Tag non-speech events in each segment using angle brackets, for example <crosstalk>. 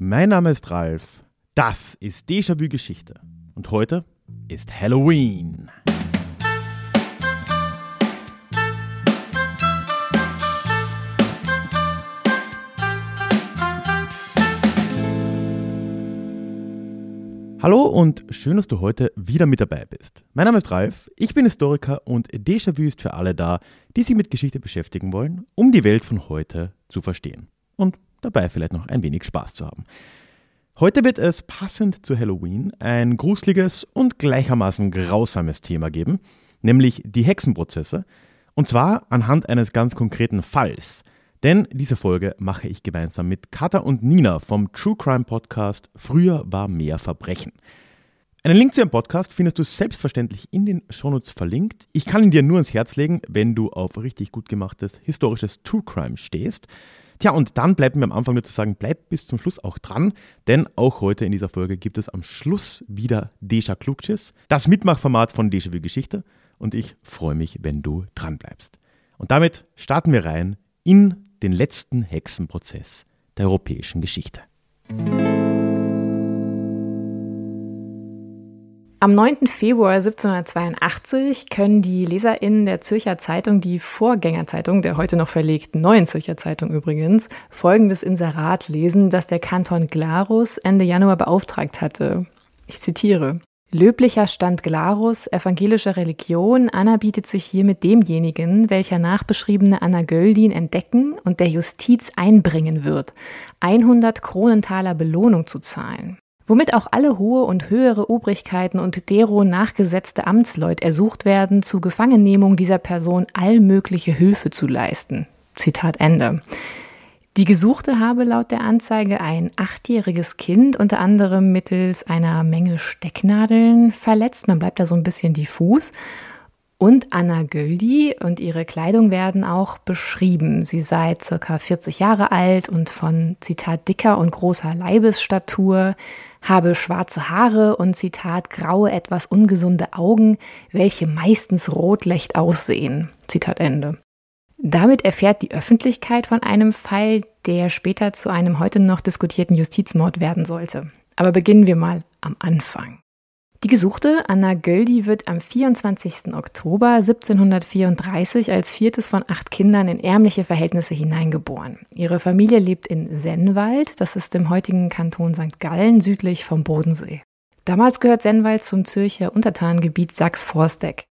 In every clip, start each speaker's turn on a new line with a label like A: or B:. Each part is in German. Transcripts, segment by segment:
A: Mein Name ist Ralf, das ist Déjà-vu Geschichte und heute ist Halloween. Hallo und schön, dass du heute wieder mit dabei bist. Mein Name ist Ralf, ich bin Historiker und Déjà-vu ist für alle da, die sich mit Geschichte beschäftigen wollen, um die Welt von heute zu verstehen. Und dabei vielleicht noch ein wenig Spaß zu haben. Heute wird es passend zu Halloween ein gruseliges und gleichermaßen grausames Thema geben, nämlich die Hexenprozesse. Und zwar anhand eines ganz konkreten Falls. Denn diese Folge mache ich gemeinsam mit Katha und Nina vom True Crime Podcast Früher war mehr Verbrechen. Einen Link zu ihrem Podcast findest du selbstverständlich in den Shownotes verlinkt. Ich kann ihn dir nur ans Herz legen, wenn du auf richtig gut gemachtes historisches True Crime stehst. Tja, und dann bleibt mir am Anfang nur zu sagen, bleib bis zum Schluss auch dran, denn auch heute in dieser Folge gibt es am Schluss wieder Deja Klugschiss, das Mitmachformat von Deja Vu Geschichte und ich freue mich, wenn du dran bleibst. Und damit starten wir rein in den letzten Hexenprozess der europäischen Geschichte.
B: Am 9. Februar 1782 können die LeserInnen der Zürcher Zeitung, die Vorgängerzeitung der heute noch verlegten Neuen Zürcher Zeitung übrigens, folgendes Inserat lesen, das der Kanton Glarus Ende Januar beauftragt hatte. Ich zitiere. Löblicher Stand Glarus, evangelischer Religion, anerbietet sich hiermit demjenigen, welcher nachbeschriebene Anagöldin entdecken und der Justiz einbringen wird, 100 Kronentaler Belohnung zu zahlen womit auch alle hohe und höhere Obrigkeiten und dero nachgesetzte Amtsleut ersucht werden, zu Gefangennehmung dieser Person allmögliche Hilfe zu leisten. Zitat Ende. Die Gesuchte habe laut der Anzeige ein achtjähriges Kind unter anderem mittels einer Menge Stecknadeln verletzt. Man bleibt da so ein bisschen diffus. Und Anna Göldi und ihre Kleidung werden auch beschrieben. Sie sei circa 40 Jahre alt und von, Zitat, dicker und großer Leibesstatur, habe schwarze Haare und Zitat graue, etwas ungesunde Augen, welche meistens rotlecht aussehen. Zitat Ende. Damit erfährt die Öffentlichkeit von einem Fall, der später zu einem heute noch diskutierten Justizmord werden sollte. Aber beginnen wir mal am Anfang. Die Gesuchte Anna Göldi wird am 24. Oktober 1734 als viertes von acht Kindern in ärmliche Verhältnisse hineingeboren. Ihre Familie lebt in Sennwald, das ist im heutigen Kanton St. Gallen südlich vom Bodensee. Damals gehört Sennwald zum Zürcher Untertanengebiet Sachs-Forsteck.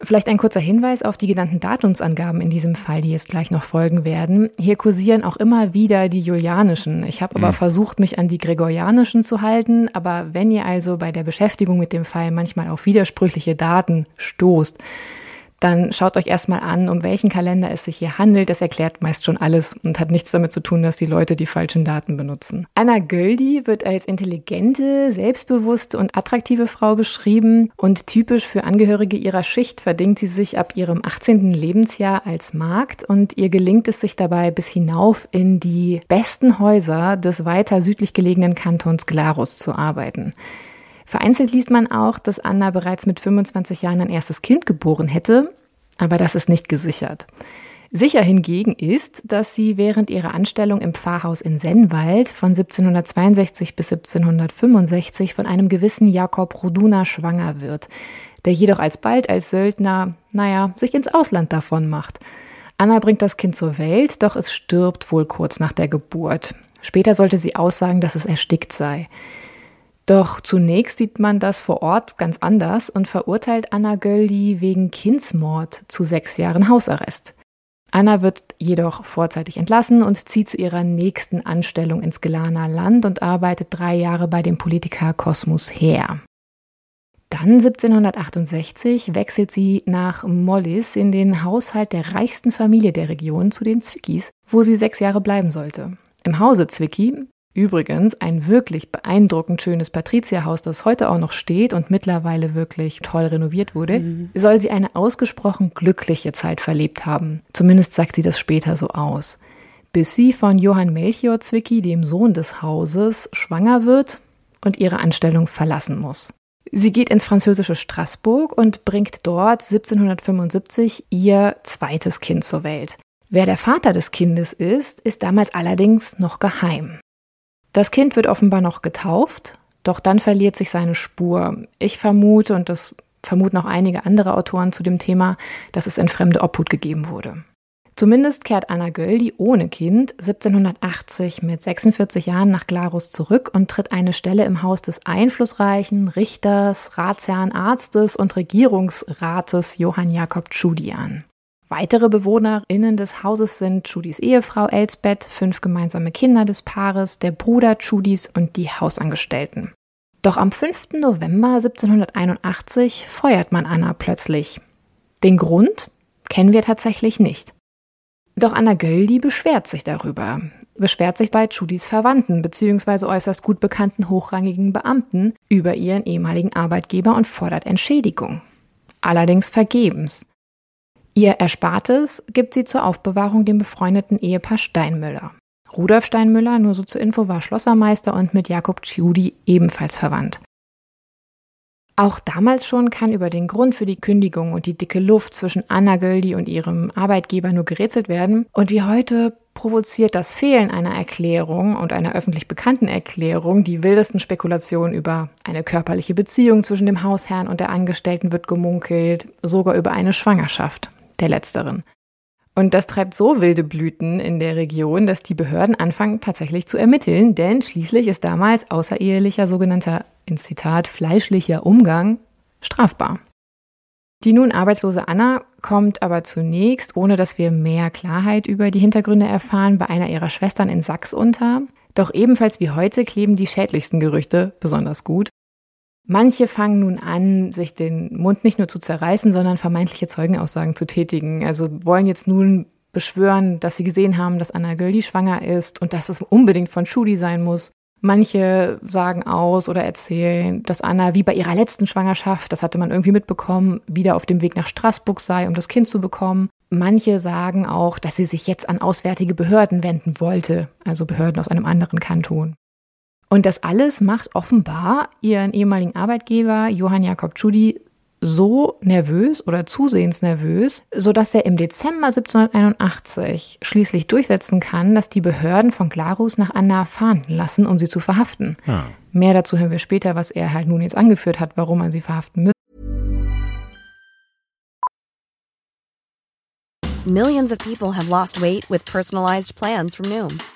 B: Vielleicht ein kurzer Hinweis auf die genannten Datumsangaben in diesem Fall, die jetzt gleich noch folgen werden. Hier kursieren auch immer wieder die julianischen. Ich habe aber mhm. versucht, mich an die gregorianischen zu halten. Aber wenn ihr also bei der Beschäftigung mit dem Fall manchmal auf widersprüchliche Daten stoßt, dann schaut euch erstmal an, um welchen Kalender es sich hier handelt. Das erklärt meist schon alles und hat nichts damit zu tun, dass die Leute die falschen Daten benutzen. Anna Göldi wird als intelligente, selbstbewusste und attraktive Frau beschrieben und typisch für Angehörige ihrer Schicht verdingt sie sich ab ihrem 18. Lebensjahr als Magd und ihr gelingt es sich dabei bis hinauf in die besten Häuser des weiter südlich gelegenen Kantons Glarus zu arbeiten. Vereinzelt liest man auch, dass Anna bereits mit 25 Jahren ein erstes Kind geboren hätte, aber das ist nicht gesichert. Sicher hingegen ist, dass sie während ihrer Anstellung im Pfarrhaus in Sennwald von 1762 bis 1765 von einem gewissen Jakob Roduna schwanger wird, der jedoch alsbald als Söldner, naja, sich ins Ausland davon macht. Anna bringt das Kind zur Welt, doch es stirbt wohl kurz nach der Geburt. Später sollte sie aussagen, dass es erstickt sei. Doch zunächst sieht man das vor Ort ganz anders und verurteilt Anna Göldi wegen Kindsmord zu sechs Jahren Hausarrest. Anna wird jedoch vorzeitig entlassen und zieht zu ihrer nächsten Anstellung ins Gelaner Land und arbeitet drei Jahre bei dem Politiker Kosmus Heer. Dann 1768 wechselt sie nach Mollis in den Haushalt der reichsten Familie der Region zu den Zwickis, wo sie sechs Jahre bleiben sollte. Im Hause Zwicky Übrigens ein wirklich beeindruckend schönes Patrizierhaus, das heute auch noch steht und mittlerweile wirklich toll renoviert wurde, mhm. soll sie eine ausgesprochen glückliche Zeit verlebt haben. Zumindest sagt sie das später so aus. Bis sie von Johann Melchior Zwicky, dem Sohn des Hauses, schwanger wird und ihre Anstellung verlassen muss. Sie geht ins französische Straßburg und bringt dort 1775 ihr zweites Kind zur Welt. Wer der Vater des Kindes ist, ist damals allerdings noch geheim. Das Kind wird offenbar noch getauft, doch dann verliert sich seine Spur. Ich vermute, und das vermuten auch einige andere Autoren zu dem Thema, dass es in fremde Obhut gegeben wurde. Zumindest kehrt Anna Göldi ohne Kind 1780 mit 46 Jahren nach Glarus zurück und tritt eine Stelle im Haus des einflussreichen Richters, Ratsherrn, Arztes und Regierungsrates Johann Jakob Tschudi an. Weitere BewohnerInnen des Hauses sind Tschudis Ehefrau Elsbeth, fünf gemeinsame Kinder des Paares, der Bruder Tschudis und die Hausangestellten. Doch am 5. November 1781 feuert man Anna plötzlich. Den Grund kennen wir tatsächlich nicht. Doch Anna Göldi beschwert sich darüber. Beschwert sich bei Tschudis Verwandten bzw. äußerst gut bekannten hochrangigen Beamten über ihren ehemaligen Arbeitgeber und fordert Entschädigung. Allerdings vergebens. Ihr Erspartes gibt sie zur Aufbewahrung dem befreundeten Ehepaar Steinmüller. Rudolf Steinmüller, nur so zur Info, war Schlossermeister und mit Jakob Tschudi ebenfalls verwandt. Auch damals schon kann über den Grund für die Kündigung und die dicke Luft zwischen Anna Göldi und ihrem Arbeitgeber nur gerätselt werden. Und wie heute provoziert das Fehlen einer Erklärung und einer öffentlich bekannten Erklärung die wildesten Spekulationen über eine körperliche Beziehung zwischen dem Hausherrn und der Angestellten wird gemunkelt, sogar über eine Schwangerschaft der letzteren. Und das treibt so wilde Blüten in der Region, dass die Behörden anfangen tatsächlich zu ermitteln, denn schließlich ist damals außerehelicher sogenannter, in Zitat, fleischlicher Umgang strafbar. Die nun arbeitslose Anna kommt aber zunächst, ohne dass wir mehr Klarheit über die Hintergründe erfahren, bei einer ihrer Schwestern in Sachs unter. Doch ebenfalls wie heute kleben die schädlichsten Gerüchte besonders gut. Manche fangen nun an, sich den Mund nicht nur zu zerreißen, sondern vermeintliche Zeugenaussagen zu tätigen. Also wollen jetzt nun beschwören, dass sie gesehen haben, dass Anna Göldi schwanger ist und dass es unbedingt von Schudi sein muss. Manche sagen aus oder erzählen, dass Anna wie bei ihrer letzten Schwangerschaft, das hatte man irgendwie mitbekommen, wieder auf dem Weg nach Straßburg sei, um das Kind zu bekommen. Manche sagen auch, dass sie sich jetzt an auswärtige Behörden wenden wollte, also Behörden aus einem anderen Kanton. Und das alles macht offenbar ihren ehemaligen Arbeitgeber Johann Jakob Tschudi so nervös oder zusehends nervös, sodass er im Dezember 1781 schließlich durchsetzen kann, dass die Behörden von Glarus nach Anna fahnden lassen, um sie zu verhaften. Ah. Mehr dazu hören wir später, was er halt nun jetzt angeführt hat, warum man sie verhaften müsste.
C: Millions of people have lost weight with personalized plans from Noom.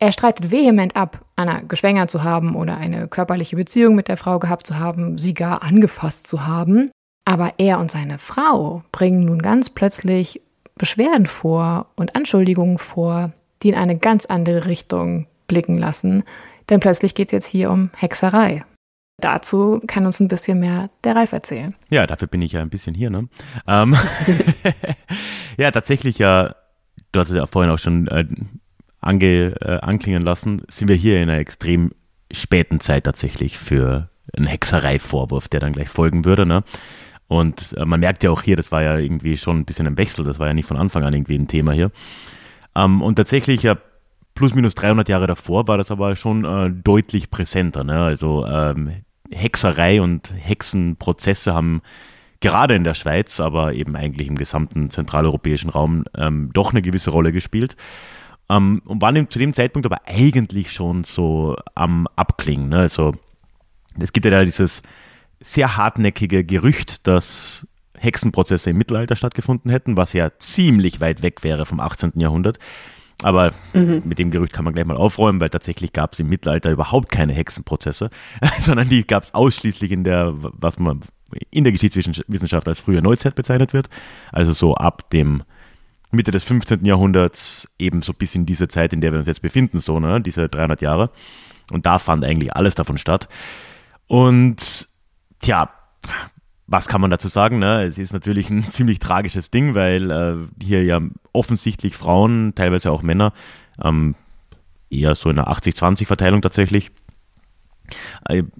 B: Er streitet vehement ab, Anna geschwängert zu haben oder eine körperliche Beziehung mit der Frau gehabt zu haben, sie gar angefasst zu haben. Aber er und seine Frau bringen nun ganz plötzlich Beschwerden vor und Anschuldigungen vor, die in eine ganz andere Richtung blicken lassen. Denn plötzlich geht es jetzt hier um Hexerei. Dazu kann uns ein bisschen mehr der Ralf erzählen.
A: Ja, dafür bin ich ja ein bisschen hier, ne? Ähm <laughs> ja, tatsächlich ja, du hast ja vorhin auch schon äh, ange, äh, anklingen lassen, sind wir hier in einer extrem späten Zeit tatsächlich für einen Hexereivorwurf, der dann gleich folgen würde. Ne? Und äh, man merkt ja auch hier, das war ja irgendwie schon ein bisschen ein Wechsel, das war ja nicht von Anfang an irgendwie ein Thema hier. Ähm, und tatsächlich ja plus minus 300 Jahre davor war das aber schon äh, deutlich präsenter. Ne? Also ähm, Hexerei und Hexenprozesse haben gerade in der Schweiz, aber eben eigentlich im gesamten zentraleuropäischen Raum ähm, doch eine gewisse Rolle gespielt. Ähm, und waren zu dem Zeitpunkt aber eigentlich schon so am Abklingen. Ne? Also es gibt ja da dieses sehr hartnäckige Gerücht, dass Hexenprozesse im Mittelalter stattgefunden hätten, was ja ziemlich weit weg wäre vom 18. Jahrhundert. Aber mhm. mit dem Gerücht kann man gleich mal aufräumen, weil tatsächlich gab es im Mittelalter überhaupt keine Hexenprozesse, <laughs> sondern die gab es ausschließlich in der, was man in der Geschichtswissenschaft als frühe Neuzeit bezeichnet wird. Also so ab dem Mitte des 15. Jahrhunderts, eben so bis in diese Zeit, in der wir uns jetzt befinden, so, ne, diese 300 Jahre. Und da fand eigentlich alles davon statt. Und tja, was kann man dazu sagen? Ne? Es ist natürlich ein <laughs> ziemlich tragisches Ding, weil äh, hier ja offensichtlich Frauen, teilweise auch Männer, ähm, eher so in einer 80-20-Verteilung tatsächlich,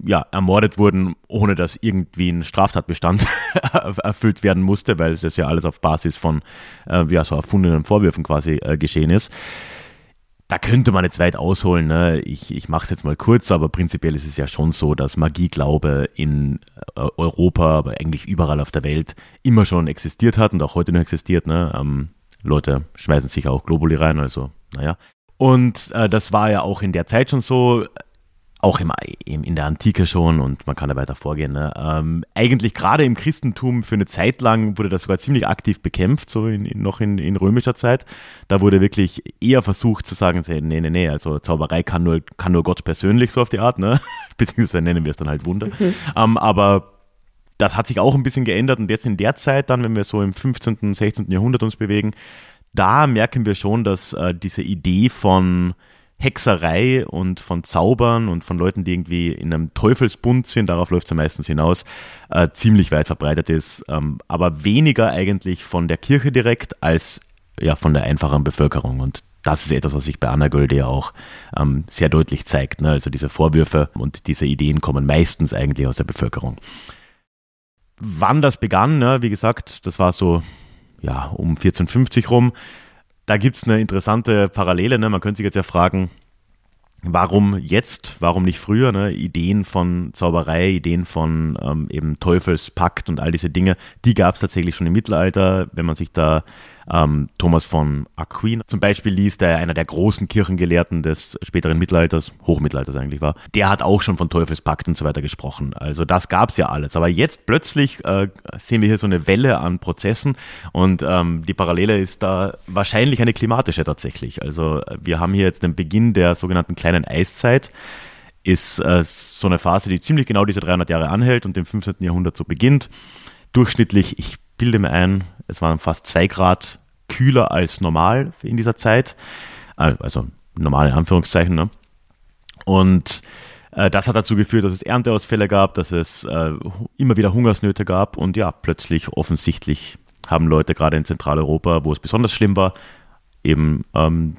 A: ja, ermordet wurden, ohne dass irgendwie ein Straftatbestand <laughs> erfüllt werden musste, weil das ja alles auf Basis von äh, ja, so erfundenen Vorwürfen quasi äh, geschehen ist. Da könnte man jetzt weit ausholen. Ne? Ich, ich mache es jetzt mal kurz, aber prinzipiell ist es ja schon so, dass Magieglaube in äh, Europa, aber eigentlich überall auf der Welt immer schon existiert hat und auch heute noch existiert. Ne? Ähm, Leute schmeißen sich auch Globuli rein, also naja. Und äh, das war ja auch in der Zeit schon so, auch im, in der Antike schon und man kann da weiter vorgehen. Ne? Ähm, eigentlich gerade im Christentum für eine Zeit lang wurde das sogar ziemlich aktiv bekämpft, so in, in, noch in, in, römischer Zeit. Da wurde wirklich eher versucht zu sagen, nee, nee, nee, also Zauberei kann nur, kann nur Gott persönlich so auf die Art, ne? <laughs> beziehungsweise nennen wir es dann halt Wunder. <laughs> Mhm. Ähm, aber das hat sich auch ein bisschen geändert und jetzt in der Zeit dann, wenn wir so im 15., 16. Jahrhundert uns bewegen, da merken wir schon, dass äh, diese Idee von Hexerei und von Zaubern und von Leuten, die irgendwie in einem Teufelsbund sind, darauf läuft es ja meistens hinaus, äh, ziemlich weit verbreitet ist, ähm, aber weniger eigentlich von der Kirche direkt als ja von der einfachen Bevölkerung. Und das ist etwas, was sich bei Anna Gölde ja auch ähm, sehr deutlich zeigt. Ne? Also diese Vorwürfe und diese Ideen kommen meistens eigentlich aus der Bevölkerung. Wann das begann, ne? wie gesagt, das war so ja, um 1450 rum. Da gibt es eine interessante Parallele. Ne? Man könnte sich jetzt ja fragen, warum jetzt, warum nicht früher? Ne? Ideen von Zauberei, Ideen von ähm, eben Teufelspakt und all diese Dinge, die gab es tatsächlich schon im Mittelalter. Wenn man sich da ähm, Thomas von Aquin zum Beispiel liest, der einer der großen Kirchengelehrten des späteren Mittelalters, Hochmittelalters eigentlich war, der hat auch schon von Teufelspakt und so weiter gesprochen. Also das gab es ja alles. Aber jetzt plötzlich äh, sehen wir hier so eine Welle an Prozessen und ähm, die Parallele ist da wahrscheinlich eine klimatische tatsächlich. Also wir haben hier jetzt den Beginn der sogenannten kleinen Eiszeit ist äh, so eine Phase, die ziemlich genau diese 300 Jahre anhält und im 15. Jahrhundert so beginnt. Durchschnittlich, ich bilde mir ein, es waren fast zwei Grad kühler als normal in dieser Zeit. Also normal in Anführungszeichen. Ne? Und äh, das hat dazu geführt, dass es Ernteausfälle gab, dass es äh, immer wieder Hungersnöte gab und ja, plötzlich offensichtlich haben Leute gerade in Zentraleuropa, wo es besonders schlimm war, eben ähm,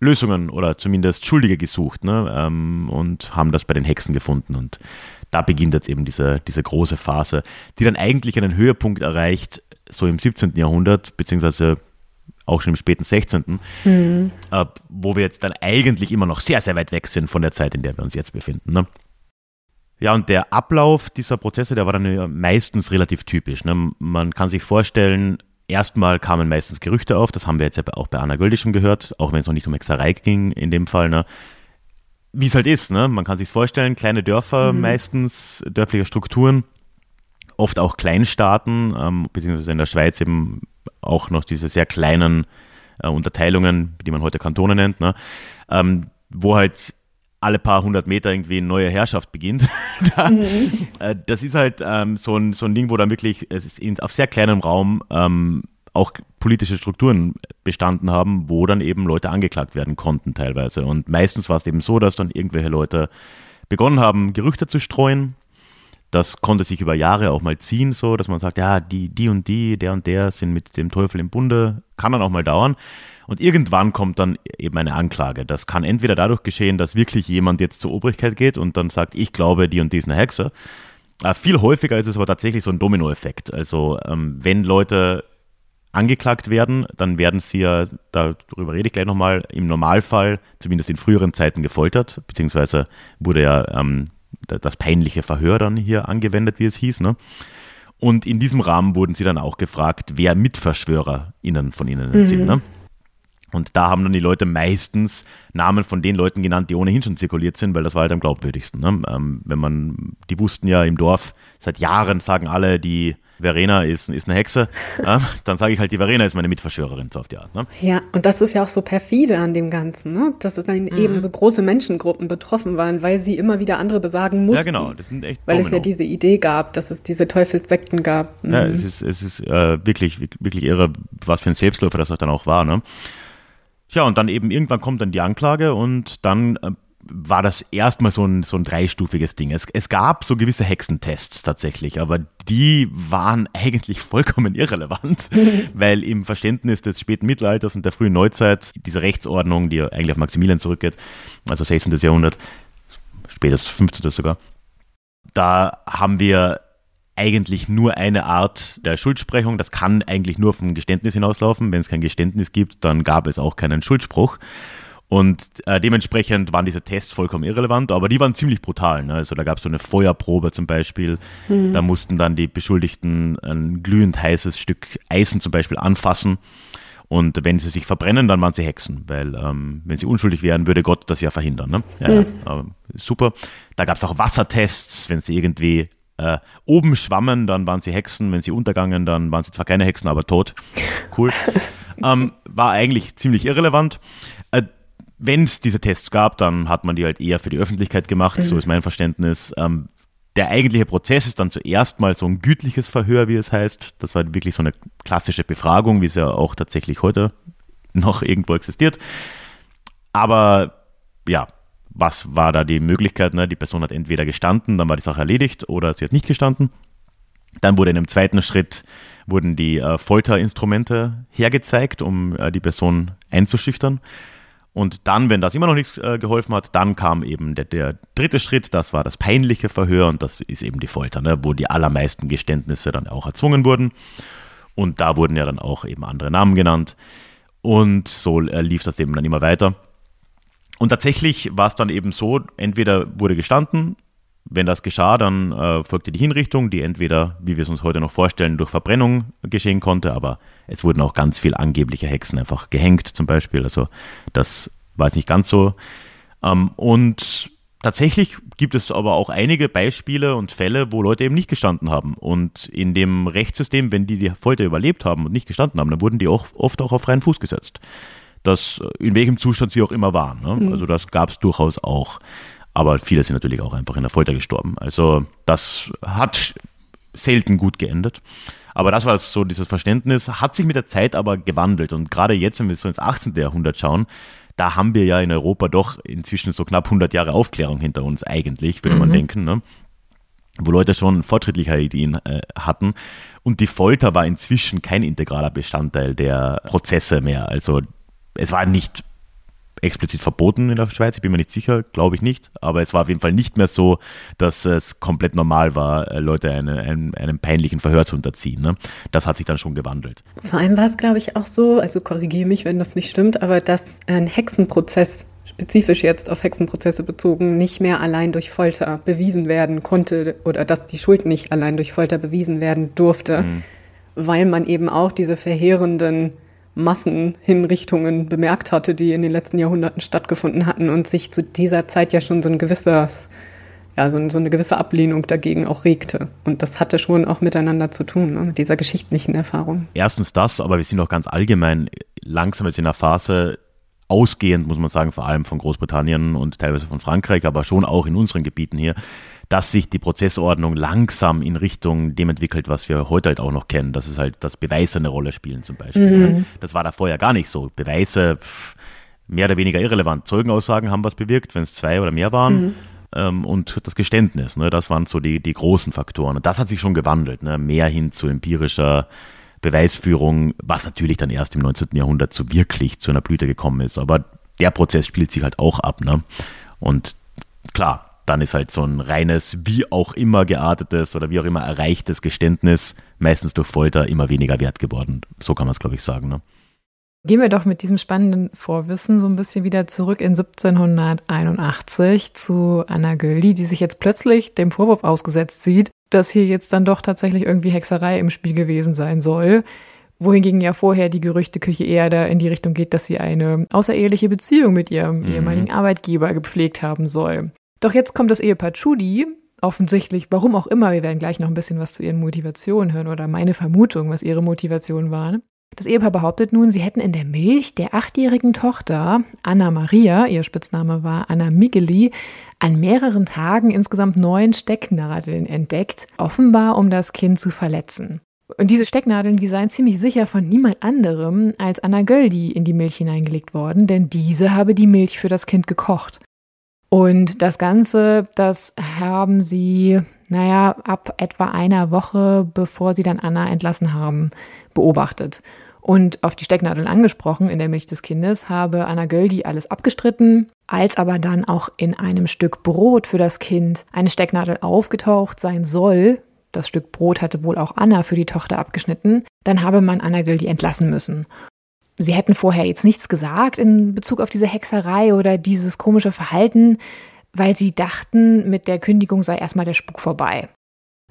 A: Lösungen oder zumindest Schuldige gesucht ne? Ähm, und haben das bei den Hexen gefunden. Und da beginnt jetzt eben diese, diese große Phase, die dann eigentlich einen Höhepunkt erreicht, so im 17. Jahrhundert, beziehungsweise auch schon im späten 16., mhm. äh, wo wir jetzt dann eigentlich immer noch sehr, sehr weit weg sind von der Zeit, in der wir uns jetzt befinden. Ne? Ja, und der Ablauf dieser Prozesse, der war dann meistens relativ typisch. Ne? Man kann sich vorstellen, erstmal kamen meistens Gerüchte auf, das haben wir jetzt ja auch bei Anna Göldi schon gehört, auch wenn es noch nicht um Hexerei ging in dem Fall. Ne? wie es halt ist, ne? Man kann sich vorstellen, kleine Dörfer mhm. meistens, dörfliche Strukturen, oft auch Kleinstaaten, ähm, beziehungsweise in der Schweiz eben auch noch diese sehr kleinen äh, Unterteilungen, die man heute Kantone nennt, ne? Ähm, wo halt alle paar hundert Meter irgendwie eine neue Herrschaft beginnt. <laughs> da, mhm. äh, das ist halt ähm, so, ein, so ein Ding, wo dann wirklich, es ist in, auf sehr kleinem Raum ähm, auch politische Strukturen bestanden haben, wo dann eben Leute angeklagt werden konnten teilweise. Und meistens war es eben so, dass dann irgendwelche Leute begonnen haben, Gerüchte zu streuen. Das konnte sich über Jahre auch mal ziehen, so dass man sagt, ja, die, die und die, der und der sind mit dem Teufel im Bunde, kann dann auch mal dauern. Und irgendwann kommt dann eben eine Anklage. Das kann entweder dadurch geschehen, dass wirklich jemand jetzt zur Obrigkeit geht und dann sagt, ich glaube, die und die ist eine Hexe. Äh, viel häufiger ist es aber tatsächlich so ein Dominoeffekt. Also ähm, wenn Leute angeklagt werden, dann werden sie ja, darüber rede ich gleich nochmal, im Normalfall, zumindest in früheren Zeiten, gefoltert, beziehungsweise wurde ja ähm, das peinliche Verhör dann hier angewendet, wie es hieß. Ne? Und in diesem Rahmen wurden sie dann auch gefragt, wer MitverschwörerInnen von ihnen mhm. sind. Ne? Und da haben dann die Leute meistens Namen von den Leuten genannt, die ohnehin schon zirkuliert sind, weil das war halt am glaubwürdigsten. Ne? Ähm, wenn man, die wussten ja im Dorf, seit Jahren sagen alle, die Verena ist, ist eine Hexe, <laughs> äh, dann sage ich halt, die Verena ist meine Mitverschwörerin, so auf die Art. Ne?
B: Ja, und das ist ja auch so perfide an dem Ganzen, ne? dass dann mhm. eben so große Menschengruppen betroffen waren, weil sie immer wieder andere besagen mussten. Ja,
A: genau, das sind echt
B: Weil Domino. es ja diese Idee gab, dass es diese Teufelssekten gab.
A: Mhm. Ja, es ist, es ist äh, wirklich, wirklich irre, was für ein Selbstläufer das dann auch war. Ne? Ja, und dann eben irgendwann kommt dann die Anklage und dann äh, war das erstmal so ein, so ein dreistufiges Ding. Es, es gab so gewisse Hexentests tatsächlich, aber die waren <laughs> eigentlich vollkommen irrelevant, <laughs> weil im Verständnis des späten Mittelalters und der frühen Neuzeit diese Rechtsordnung, die eigentlich auf Maximilian zurückgeht, also 16. Jahrhundert, spätes 15. sogar. Da haben wir eigentlich nur eine Art der Schuldsprechung. Das kann eigentlich nur vom Geständnis hinauslaufen. Wenn es kein Geständnis gibt, dann gab es auch keinen Schuldspruch. Und äh, dementsprechend waren diese Tests vollkommen irrelevant, aber die waren ziemlich brutal. Ne? Also da gab es so eine Feuerprobe zum Beispiel. Mhm. Da mussten dann die Beschuldigten ein glühend heißes Stück Eisen zum Beispiel anfassen. Und wenn sie sich verbrennen, dann waren sie Hexen, weil ähm, wenn sie unschuldig wären, würde Gott das ja verhindern. Ne? Ja, mhm. ja, super. Da gab es auch Wassertests, wenn sie irgendwie äh, oben schwammen, dann waren sie Hexen. Wenn sie untergangen, dann waren sie zwar keine Hexen, aber tot. Cool. <laughs> ähm, war eigentlich ziemlich irrelevant. Äh, wenn es diese Tests gab, dann hat man die halt eher für die Öffentlichkeit gemacht, mhm. so ist mein Verständnis. Ähm, der eigentliche Prozess ist dann zuerst mal so ein gütliches Verhör, wie es heißt. Das war wirklich so eine klassische Befragung, wie es ja auch tatsächlich heute noch irgendwo existiert. Aber ja, was war da die Möglichkeit? Ne? Die Person hat entweder gestanden, dann war die Sache erledigt, oder sie hat nicht gestanden. Dann wurde in einem zweiten Schritt wurden die äh, Folterinstrumente hergezeigt, um äh, die Person einzuschüchtern. Und dann, wenn das immer noch nichts äh, geholfen hat, dann kam eben der, der, dritte Schritt, das war das peinliche Verhör und das ist eben die Folter, ne, wo die allermeisten Geständnisse dann auch erzwungen wurden. Und da wurden ja dann auch eben andere Namen genannt. Und so äh, lief das eben dann immer weiter. Und tatsächlich war es dann eben so, entweder wurde gestanden, wenn das geschah, dann äh, folgte die Hinrichtung, die entweder, wie wir es uns heute noch vorstellen, durch Verbrennung geschehen konnte, aber es wurden auch ganz viele angebliche Hexen einfach gehängt zum Beispiel. Also das war jetzt nicht ganz so. Ähm, und tatsächlich gibt es aber auch einige Beispiele und Fälle, wo Leute eben nicht gestanden haben. Und in dem Rechtssystem, wenn die die Folter überlebt haben und nicht gestanden haben, dann wurden die auch oft auch auf freien Fuß gesetzt. Das, in welchem Zustand sie auch immer waren. Ne? Mhm. Also das gab es durchaus auch. Aber viele sind natürlich auch einfach in der Folter gestorben. Also das hat selten gut geendet. Aber das war so dieses Verständnis, hat sich mit der Zeit aber gewandelt. Und gerade jetzt, wenn wir so ins 18. Jahrhundert schauen, da haben wir ja in Europa doch inzwischen so knapp 100 Jahre Aufklärung hinter uns eigentlich, würde mhm. man denken, ne? wo Leute schon fortschrittliche Ideen äh, hatten. Und die Folter war inzwischen kein integraler Bestandteil der Prozesse mehr. Also es war nicht explizit verboten in der Schweiz, ich bin mir nicht sicher, glaube ich nicht, aber es war auf jeden Fall nicht mehr so, dass es komplett normal war, äh, Leute eine, einem, einem peinlichen Verhör zu unterziehen. Ne? Das hat sich dann schon gewandelt.
B: Vor allem war es, glaube ich, auch so, also korrigiere mich, wenn das nicht stimmt, aber dass ein Hexenprozess spezifisch jetzt auf Hexenprozesse bezogen, nicht mehr allein durch Folter bewiesen werden konnte oder dass die Schuld nicht allein durch Folter bewiesen werden durfte, mhm. weil man eben auch diese verheerenden Massenhinrichtungen bemerkt hatte, die in den letzten Jahrhunderten stattgefunden hatten und sich zu dieser Zeit ja schon so ein gewisser, ja, so eine gewisse Ablehnung dagegen auch regte. Und das hatte schon auch miteinander zu tun, ne, mit dieser geschichtlichen Erfahrung.
A: Erstens das, aber wir sind auch ganz allgemein langsam jetzt in einer Phase, ausgehend, muss man sagen, vor allem von Großbritannien und teilweise von Frankreich, aber schon auch in unseren Gebieten hier, dass sich die Prozessordnung langsam in Richtung dem entwickelt, was wir heute halt auch noch kennen. Das ist halt, dass Beweise eine Rolle spielen zum Beispiel. Mhm. Das war da vorher gar nicht so. Beweise pff, mehr oder weniger irrelevant. Zeugenaussagen haben was bewirkt, wenn es zwei oder mehr waren. Mhm. Ähm, und das Geständnis, ne, das waren so die, die großen Faktoren. Und das hat sich schon gewandelt, ne, mehr hin zu empirischer Beweisführung, was natürlich dann erst im 19. Jahrhundert so wirklich zu einer Blüte gekommen ist. Aber der Prozess spielt sich halt auch ab. Ne? Und klar, dann ist halt so ein reines, wie auch immer geartetes oder wie auch immer erreichtes Geständnis, meistens durch Folter, immer weniger wert geworden. So kann man es, glaube ich, sagen. Ne?
B: Gehen wir doch mit diesem spannenden Vorwissen so ein bisschen wieder zurück in 1781 zu Anna Göldi, die sich jetzt plötzlich dem Vorwurf ausgesetzt sieht, dass hier jetzt dann doch tatsächlich irgendwie Hexerei im Spiel gewesen sein soll. Wohingegen ja vorher die Gerüchteküche eher da in die Richtung geht, dass sie eine außereheliche Beziehung mit ihrem mhm. ehemaligen Arbeitgeber gepflegt haben soll. Doch jetzt kommt das Ehepaar Chudi, offensichtlich, warum auch immer, wir werden gleich noch ein bisschen was zu ihren Motivationen hören oder meine Vermutung, was ihre Motivation war. Das Ehepaar behauptet nun, sie hätten in der Milch der achtjährigen Tochter Anna Maria, ihr Spitzname war Anna Migeli, an mehreren Tagen insgesamt neun Stecknadeln entdeckt, offenbar um das Kind zu verletzen. Und diese Stecknadeln, die seien ziemlich sicher von niemand anderem als Anna Göldi in die Milch hineingelegt worden, denn diese habe die Milch für das Kind gekocht. Und das Ganze, das haben sie, naja, ab etwa einer Woche, bevor sie dann Anna entlassen haben, beobachtet. Und auf die Stecknadeln angesprochen in der Milch des Kindes habe Anna Göldi alles abgestritten, als aber dann auch in einem Stück Brot für das Kind eine Stecknadel aufgetaucht sein soll, das Stück Brot hatte wohl auch Anna für die Tochter abgeschnitten, dann habe man Anna Göldi entlassen müssen. Sie hätten vorher jetzt nichts gesagt in Bezug auf diese Hexerei oder dieses komische Verhalten, weil sie dachten, mit der Kündigung sei erstmal der Spuk vorbei.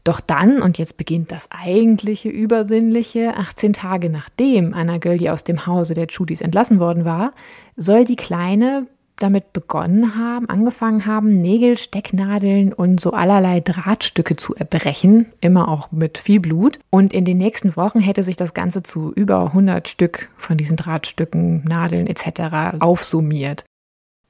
B: Doch dann, und jetzt beginnt das eigentliche Übersinnliche, 18 Tage nachdem Anna Göldi aus dem Hause der Judys entlassen worden war, soll die Kleine damit begonnen haben, angefangen haben, Nägel, Stecknadeln und so allerlei Drahtstücke zu erbrechen, immer auch mit viel Blut. Und in den nächsten Wochen hätte sich das Ganze zu über 100 Stück von diesen Drahtstücken, Nadeln etc. aufsummiert.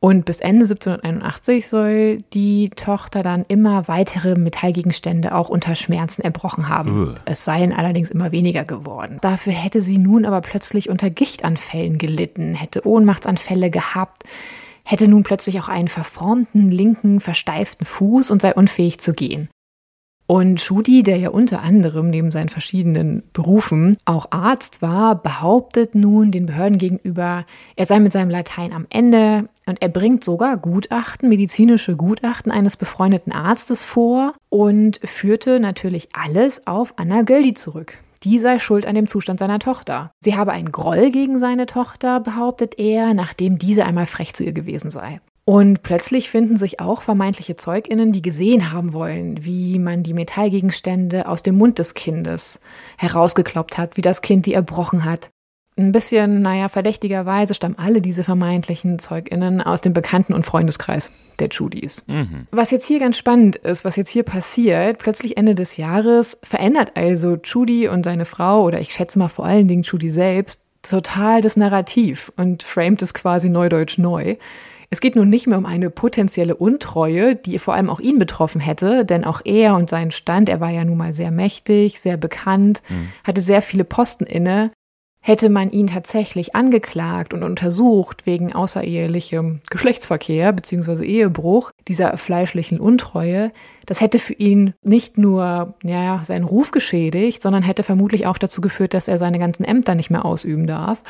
B: Und bis Ende 1781 soll die Tochter dann immer weitere Metallgegenstände auch unter Schmerzen erbrochen haben. Uh. Es seien allerdings immer weniger geworden. Dafür hätte sie nun aber plötzlich unter Gichtanfällen gelitten, hätte Ohnmachtsanfälle gehabt, hätte nun plötzlich auch einen verformten linken, versteiften Fuß und sei unfähig zu gehen. Und Schudi, der ja unter anderem neben seinen verschiedenen Berufen auch Arzt war, behauptet nun den Behörden gegenüber, er sei mit seinem Latein am Ende und er bringt sogar Gutachten, medizinische Gutachten eines befreundeten Arztes vor und führte natürlich alles auf Anna Göldi zurück. Die sei schuld an dem Zustand seiner Tochter. Sie habe einen Groll gegen seine Tochter, behauptet er, nachdem diese einmal frech zu ihr gewesen sei. Und plötzlich finden sich auch vermeintliche Zeuginnen, die gesehen haben wollen, wie man die Metallgegenstände aus dem Mund des Kindes herausgekloppt hat, wie das Kind die erbrochen hat. Ein bisschen, naja, verdächtigerweise stammen alle diese vermeintlichen Zeuginnen aus dem Bekannten- und Freundeskreis der Judys. Mhm. Was jetzt hier ganz spannend ist, was jetzt hier passiert, plötzlich Ende des Jahres verändert also Judy und seine Frau, oder ich schätze mal vor allen Dingen Judy selbst, total das Narrativ und framet es quasi neudeutsch neu. Es geht nun nicht mehr um eine potenzielle Untreue, die vor allem auch ihn betroffen hätte, denn auch er und sein Stand, er war ja nun mal sehr mächtig, sehr bekannt, mhm. hatte sehr viele Posten inne. Hätte man ihn tatsächlich angeklagt und untersucht wegen außerehelichem Geschlechtsverkehr bzw. Ehebruch, dieser fleischlichen Untreue, das hätte für ihn nicht nur ja, seinen Ruf geschädigt, sondern hätte vermutlich auch dazu geführt, dass er seine ganzen Ämter nicht mehr ausüben darf.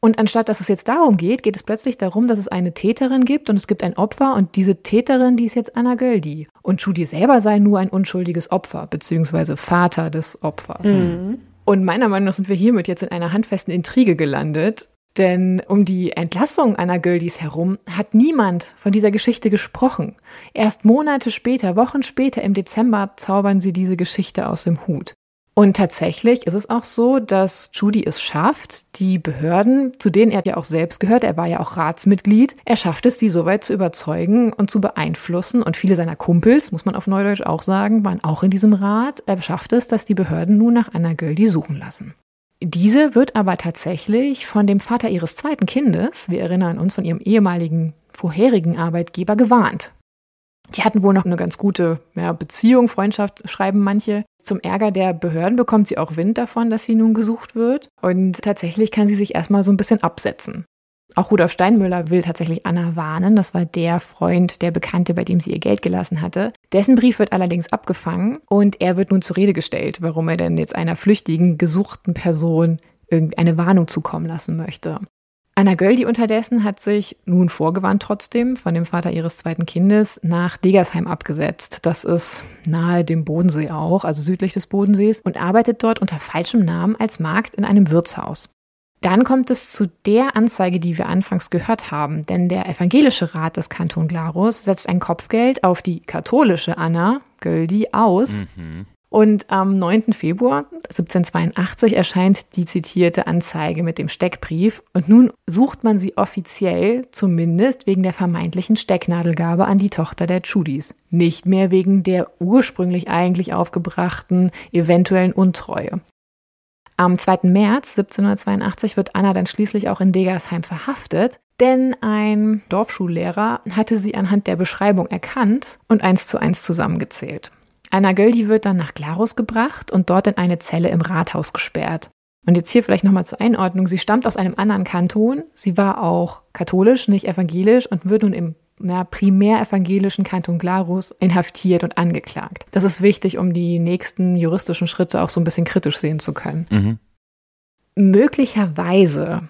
B: Und anstatt dass es jetzt darum geht, geht es plötzlich darum, dass es eine Täterin gibt und es gibt ein Opfer und diese Täterin, die ist jetzt Anna Göldi. Und Judy selber sei nur ein unschuldiges Opfer, beziehungsweise Vater des Opfers. Mhm. Und meiner Meinung nach sind wir hiermit jetzt in einer handfesten Intrige gelandet. Denn um die Entlassung Anna Göldis herum hat niemand von dieser Geschichte gesprochen. Erst Monate später, Wochen später, im Dezember, zaubern sie diese Geschichte aus dem Hut. Und tatsächlich ist es auch so, dass Judy es schafft, die Behörden, zu denen er ja auch selbst gehört, er war ja auch Ratsmitglied, er schafft es, die so weit zu überzeugen und zu beeinflussen. Und viele seiner Kumpels, muss man auf Neudeutsch auch sagen, waren auch in diesem Rat. Er schafft es, dass die Behörden nun nach Anna Göldi suchen lassen. Diese wird aber tatsächlich von dem Vater ihres zweiten Kindes, wir erinnern uns von ihrem ehemaligen vorherigen Arbeitgeber, gewarnt. Die hatten wohl noch eine ganz gute ja, Beziehung, Freundschaft, schreiben manche. Zum Ärger der Behörden bekommt sie auch Wind davon, dass sie nun gesucht wird. Und tatsächlich kann sie sich erstmal so ein bisschen absetzen. Auch Rudolf Steinmüller will tatsächlich Anna warnen. Das war der Freund, der Bekannte, bei dem sie ihr Geld gelassen hatte. Dessen Brief wird allerdings abgefangen und er wird nun zur Rede gestellt, warum er denn jetzt einer flüchtigen, gesuchten Person irgendeine Warnung zukommen lassen möchte. Anna Göldi unterdessen hat sich nun vorgewandt trotzdem von dem Vater ihres zweiten Kindes nach Degersheim abgesetzt. Das ist nahe dem Bodensee auch, also südlich des Bodensees, und arbeitet dort unter falschem Namen als Magd in einem Wirtshaus. Dann kommt es zu der Anzeige, die wir anfangs gehört haben, denn der evangelische Rat des Kanton Glarus setzt ein Kopfgeld auf die katholische Anna Göldi aus. Mhm. Und am 9. Februar 1782 erscheint die zitierte Anzeige mit dem Steckbrief und nun sucht man sie offiziell zumindest wegen der vermeintlichen Stecknadelgabe an die Tochter der Judys, nicht mehr wegen der ursprünglich eigentlich aufgebrachten eventuellen Untreue. Am 2. März 1782 wird Anna dann schließlich auch in Degersheim verhaftet, denn ein Dorfschullehrer hatte sie anhand der Beschreibung erkannt und eins zu eins zusammengezählt. Anna Göldi wird dann nach Glarus gebracht und dort in eine Zelle im Rathaus gesperrt. Und jetzt hier vielleicht nochmal zur Einordnung. Sie stammt aus einem anderen Kanton. Sie war auch katholisch, nicht evangelisch und wird nun im ja, primär evangelischen Kanton Glarus inhaftiert und angeklagt. Das ist wichtig, um die nächsten juristischen Schritte auch so ein bisschen kritisch sehen zu können. Mhm. Möglicherweise,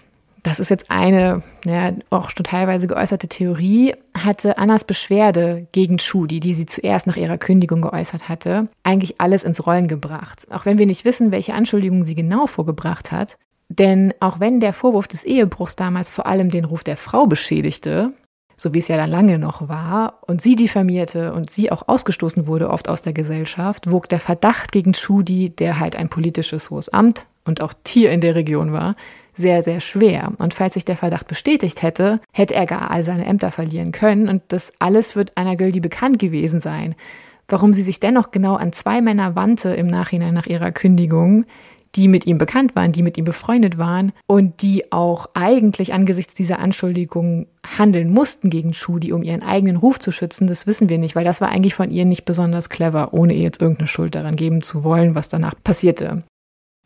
B: das ist jetzt eine ja, auch schon teilweise geäußerte Theorie, hatte Annas Beschwerde gegen Schudi, die sie zuerst nach ihrer Kündigung geäußert hatte, eigentlich alles ins Rollen gebracht. Auch wenn wir nicht wissen, welche Anschuldigungen sie genau vorgebracht hat. Denn auch wenn der Vorwurf des Ehebruchs damals vor allem den Ruf der Frau beschädigte, so wie es ja dann lange noch war, und sie diffamierte und sie auch ausgestoßen wurde oft aus der Gesellschaft, wog der Verdacht gegen Schudi, der halt ein politisches hohes Amt und auch Tier in der Region war, sehr, sehr schwer. Und falls sich der Verdacht bestätigt hätte, hätte er gar all seine Ämter verlieren können und das alles wird einer Göldi bekannt gewesen sein. Warum sie sich dennoch genau an zwei Männer wandte im Nachhinein nach ihrer Kündigung, die mit ihm bekannt waren, die mit ihm befreundet waren und die auch eigentlich angesichts dieser Anschuldigungen handeln mussten gegen Schudi, um ihren eigenen Ruf zu schützen, das wissen wir nicht, weil das war eigentlich von ihr nicht besonders clever, ohne ihr jetzt irgendeine Schuld daran geben zu wollen, was danach passierte.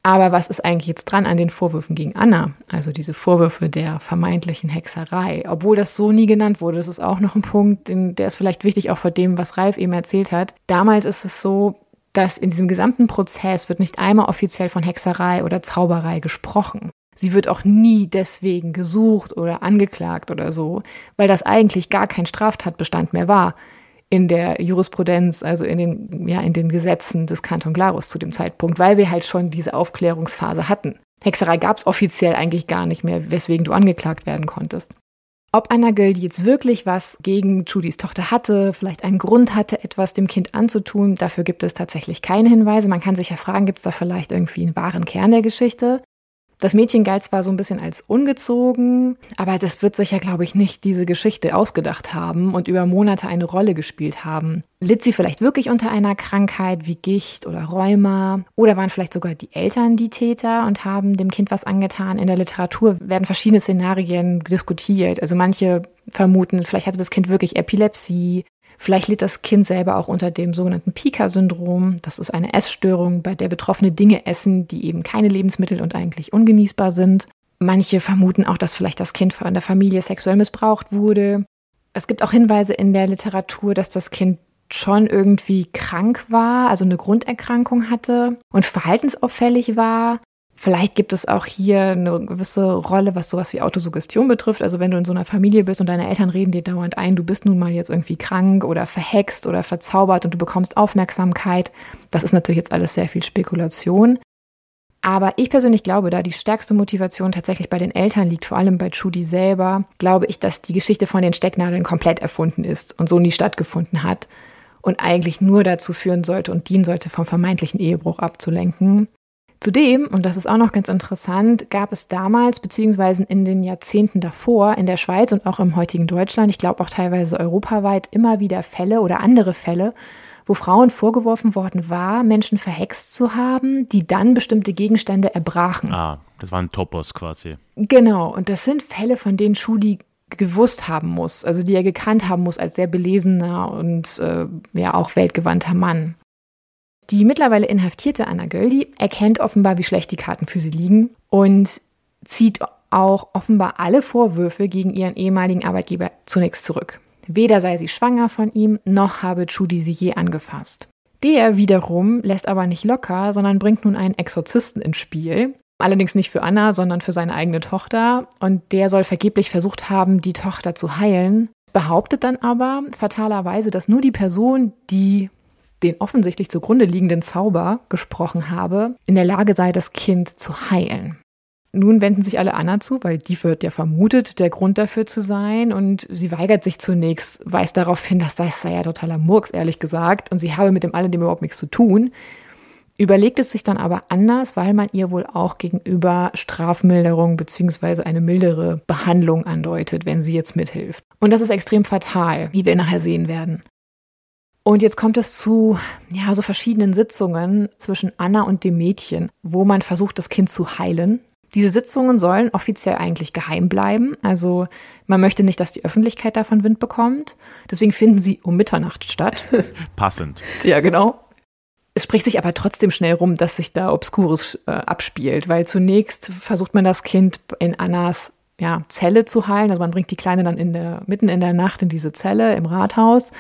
B: Aber was ist eigentlich jetzt dran an den Vorwürfen gegen Anna? Also diese Vorwürfe der vermeintlichen Hexerei. Obwohl das so nie genannt wurde, das ist auch noch ein Punkt, der ist vielleicht wichtig auch vor dem, was Ralf eben erzählt hat. Damals ist es so, dass in diesem gesamten Prozess wird nicht einmal offiziell von Hexerei oder Zauberei gesprochen. Sie wird auch nie deswegen gesucht oder angeklagt oder so, weil das eigentlich gar kein Straftatbestand mehr war in der Jurisprudenz, also in den, ja, in den Gesetzen des Kanton Glarus zu dem Zeitpunkt, weil wir halt schon diese Aufklärungsphase hatten. Hexerei gab es offiziell eigentlich gar nicht mehr, weswegen du angeklagt werden konntest. Ob Anna Göldi jetzt wirklich was gegen Judys Tochter hatte, vielleicht einen Grund hatte, etwas dem Kind anzutun, dafür gibt es tatsächlich keine Hinweise. Man kann sich ja fragen, gibt es da vielleicht irgendwie einen wahren Kern der Geschichte? Das Mädchen galt zwar so ein bisschen als ungezogen, aber das wird sich ja, glaube ich, nicht diese Geschichte ausgedacht haben und über Monate eine Rolle gespielt haben. Litt sie vielleicht wirklich unter einer Krankheit wie Gicht oder Rheuma? Oder waren vielleicht sogar die Eltern die Täter und haben dem Kind was angetan? In der Literatur werden verschiedene Szenarien diskutiert. Also manche vermuten, vielleicht hatte das Kind wirklich Epilepsie, Vielleicht litt das Kind selber auch unter dem sogenannten Pika-Syndrom. Das ist eine Essstörung, bei der Betroffene Dinge essen, die eben keine Lebensmittel und eigentlich ungenießbar sind. Manche vermuten auch, dass vielleicht das Kind von der Familie sexuell missbraucht wurde. Es gibt auch Hinweise in der Literatur, dass das Kind schon irgendwie krank war, also eine Grunderkrankung hatte und verhaltensauffällig war. Vielleicht gibt es auch hier eine gewisse Rolle, was sowas wie Autosuggestion betrifft. Also wenn du in so einer Familie bist und deine Eltern reden dir dauernd ein, du bist nun mal jetzt irgendwie krank oder verhext oder verzaubert und du bekommst Aufmerksamkeit. Das ist natürlich jetzt alles sehr viel Spekulation. Aber ich persönlich glaube, da die stärkste Motivation tatsächlich bei den Eltern liegt, vor allem bei Judy selber, glaube ich, dass die Geschichte von den Stecknadeln komplett erfunden ist und so nie stattgefunden hat und eigentlich nur dazu führen sollte und dienen sollte, vom vermeintlichen Ehebruch abzulenken. Zudem, und das ist auch noch ganz interessant, gab es damals beziehungsweise in den Jahrzehnten davor in der Schweiz und auch im heutigen Deutschland, ich glaube auch teilweise europaweit, immer wieder Fälle oder andere Fälle, wo Frauen vorgeworfen worden war, Menschen verhext zu haben, die dann bestimmte Gegenstände erbrachen.
A: Ah, das waren Topos quasi.
B: Genau, und das sind Fälle, von denen Schudi gewusst haben muss, also die er gekannt haben muss als sehr belesener und äh, ja auch weltgewandter Mann. Die mittlerweile inhaftierte Anna Göldi erkennt offenbar, wie schlecht die Karten für sie liegen und zieht auch offenbar alle Vorwürfe gegen ihren ehemaligen Arbeitgeber zunächst zurück. Weder sei sie schwanger von ihm, noch habe Judy sie je angefasst. Der wiederum lässt aber nicht locker, sondern bringt nun einen Exorzisten ins Spiel. Allerdings nicht für Anna, sondern für seine eigene Tochter. Und der soll vergeblich versucht haben, die Tochter zu heilen, behauptet dann aber fatalerweise, dass nur die Person, die den offensichtlich zugrunde liegenden Zauber gesprochen habe, in der Lage sei, das Kind zu heilen. Nun wenden sich alle Anna zu, weil die wird ja vermutet, der Grund dafür zu sein. Und sie weigert sich zunächst, weist darauf hin, dass das sei ja totaler Murks, ehrlich gesagt. Und sie habe mit dem alledem überhaupt nichts zu tun. Überlegt es sich dann aber anders, weil man ihr wohl auch gegenüber Strafmilderung bzw. eine mildere Behandlung andeutet, wenn sie jetzt mithilft. Und das ist extrem fatal, wie wir nachher sehen werden. Und jetzt kommt es zu ja, so verschiedenen Sitzungen zwischen Anna und dem Mädchen, wo man versucht, das Kind zu heilen. Diese Sitzungen sollen offiziell eigentlich geheim bleiben. Also man möchte nicht, dass die Öffentlichkeit davon Wind bekommt. Deswegen finden sie um Mitternacht statt. <laughs>
A: Passend.
B: Ja, genau. Es spricht sich aber trotzdem schnell rum, dass sich da Obskures äh, abspielt, weil zunächst versucht man das Kind in Annas ja, Zelle zu heilen. Also man bringt die Kleine dann in der, mitten in der Nacht in diese Zelle im Rathaus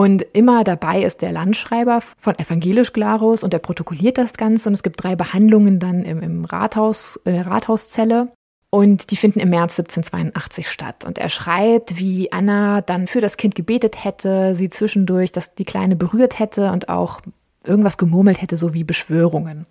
B: Und immer dabei ist der Landschreiber von Evangelisch Glarus und der protokolliert das Ganze. Und es gibt drei Behandlungen dann im, im Rathaus, in der Rathauszelle. Und die finden im März 1782 statt. Und er schreibt, wie Anna dann für das Kind gebetet hätte, sie zwischendurch, dass die Kleine berührt hätte und auch irgendwas gemurmelt hätte, so wie Beschwörungen.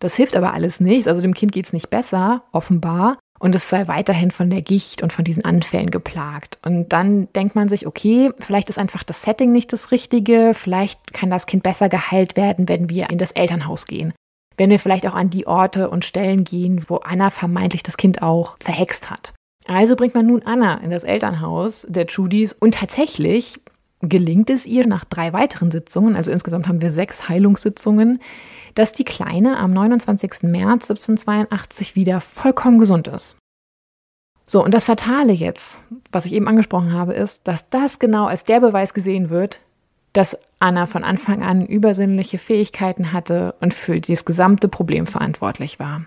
B: Das hilft aber alles nichts. Also dem Kind geht es nicht besser, offenbar. Und es sei weiterhin von der Gicht und von diesen Anfällen geplagt. Und dann denkt man sich, okay, vielleicht ist einfach das Setting nicht das Richtige. Vielleicht kann das Kind besser geheilt werden, wenn wir in das Elternhaus gehen. Wenn wir vielleicht auch an die Orte und Stellen gehen, wo Anna vermeintlich das Kind auch verhext hat. Also bringt man nun Anna in das Elternhaus der Judys und tatsächlich gelingt es ihr nach drei weiteren Sitzungen, also insgesamt haben wir sechs Heilungssitzungen, dass die Kleine am 29. März 1782 wieder vollkommen gesund ist. So, und das Fatale jetzt, was ich eben angesprochen habe, ist, dass das genau als der Beweis gesehen wird, dass Anna von Anfang an übersinnliche Fähigkeiten hatte und für das gesamte Problem verantwortlich war.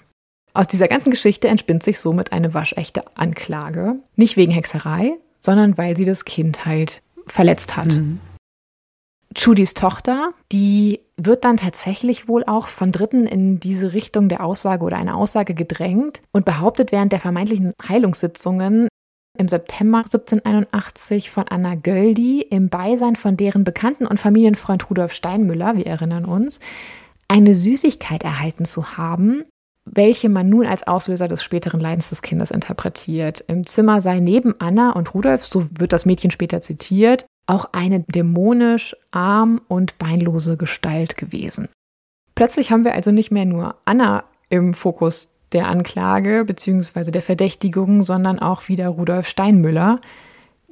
B: Aus dieser ganzen Geschichte entspinnt sich somit eine waschechte Anklage. Nicht wegen Hexerei, sondern weil sie das Kind halt verletzt hat. Mhm. Chudis Tochter, die wird dann tatsächlich wohl auch von Dritten in diese Richtung der Aussage oder einer Aussage gedrängt und behauptet während der vermeintlichen Heilungssitzungen im September 1781 von Anna Göldi im Beisein von deren Bekannten und Familienfreund Rudolf Steinmüller, wir erinnern uns, eine Süßigkeit erhalten zu haben, welche man nun als Auslöser des späteren Leidens des Kindes interpretiert. Im Zimmer sei neben Anna und Rudolf, so wird das Mädchen später zitiert, auch eine dämonisch arm und beinlose Gestalt gewesen. Plötzlich haben wir also nicht mehr nur Anna im Fokus der Anklage bzw. der Verdächtigung, sondern auch wieder Rudolf Steinmüller,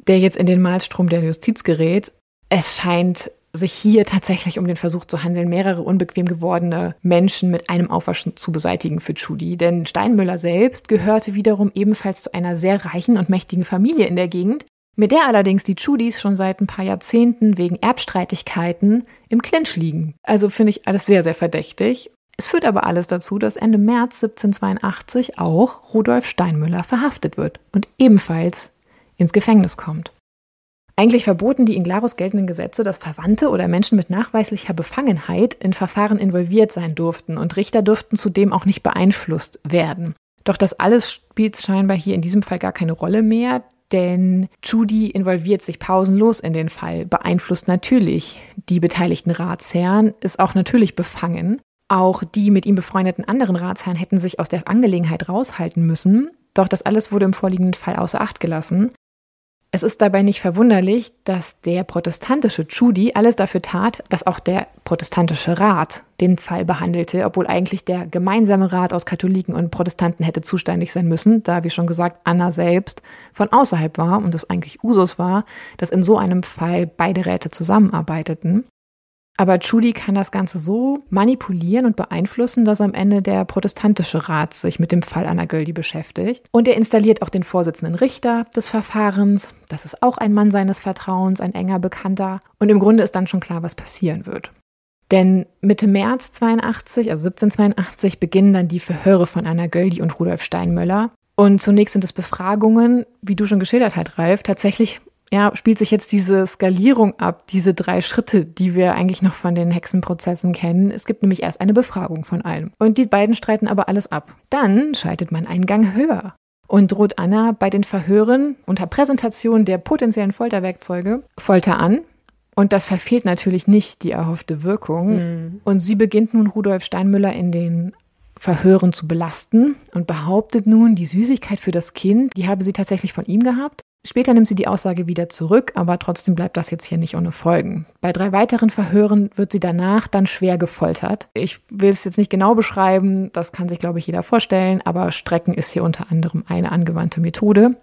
B: der jetzt in den Malstrom der Justiz gerät. Es scheint sich hier tatsächlich um den Versuch zu handeln, mehrere unbequem gewordene Menschen mit einem Aufwasch zu beseitigen für Judy. Denn Steinmüller selbst gehörte wiederum ebenfalls zu einer sehr reichen und mächtigen Familie in der Gegend, mit der allerdings die Judys schon seit ein paar Jahrzehnten wegen Erbstreitigkeiten im Clinch liegen. Also finde ich alles sehr, sehr verdächtig. Es führt aber alles dazu, dass Ende März 1782 auch Rudolf Steinmüller verhaftet wird und ebenfalls ins Gefängnis kommt. Eigentlich verboten die in Glarus geltenden Gesetze, dass Verwandte oder Menschen mit nachweislicher Befangenheit in Verfahren involviert sein durften und Richter durften zudem auch nicht beeinflusst werden. Doch das alles spielt scheinbar hier in diesem Fall gar keine Rolle mehr, denn Judy involviert sich pausenlos in den Fall, beeinflusst natürlich die beteiligten Ratsherren, ist auch natürlich befangen. Auch die mit ihm befreundeten anderen Ratsherren hätten sich aus der Angelegenheit raushalten müssen, doch das alles wurde im vorliegenden Fall außer Acht gelassen. Es ist dabei nicht verwunderlich, dass der protestantische Judy alles dafür tat, dass auch der protestantische Rat den Fall behandelte, obwohl eigentlich der gemeinsame Rat aus Katholiken und Protestanten hätte zuständig sein müssen, da, wie schon gesagt, Anna selbst von außerhalb war und es eigentlich Usus war, dass in so einem Fall beide Räte zusammenarbeiteten. Aber Judy kann das Ganze so manipulieren und beeinflussen, dass am Ende der protestantische Rat sich mit dem Fall Anna Göldi beschäftigt. Und er installiert auch den Vorsitzenden Richter des Verfahrens. Das ist auch ein Mann seines Vertrauens, ein enger Bekannter. Und im Grunde ist dann schon klar, was passieren wird. Denn Mitte März 82, also 1782, beginnen dann die Verhöre von Anna Göldi und Rudolf Steinmöller. Und zunächst sind es Befragungen, wie du schon geschildert hast, Ralf, tatsächlich ja, spielt sich jetzt diese Skalierung ab, diese drei Schritte, die wir eigentlich noch von den Hexenprozessen kennen. Es gibt nämlich erst eine Befragung von allem. Und die beiden streiten aber alles ab. Dann schaltet man einen Gang höher und droht Anna bei den Verhören unter Präsentation der potenziellen Folterwerkzeuge Folter an. Und das verfehlt natürlich nicht die erhoffte Wirkung. Mhm. Und sie beginnt nun Rudolf Steinmüller in den Verhören zu belasten und behauptet nun, die Süßigkeit für das Kind, die habe sie tatsächlich von ihm gehabt Später nimmt sie die Aussage wieder zurück, aber trotzdem bleibt das jetzt hier nicht ohne Folgen. Bei drei weiteren Verhören wird sie danach dann schwer gefoltert. Ich will es jetzt nicht genau beschreiben, das kann sich, glaube ich, jeder vorstellen, aber Strecken ist hier unter anderem eine angewandte Methode.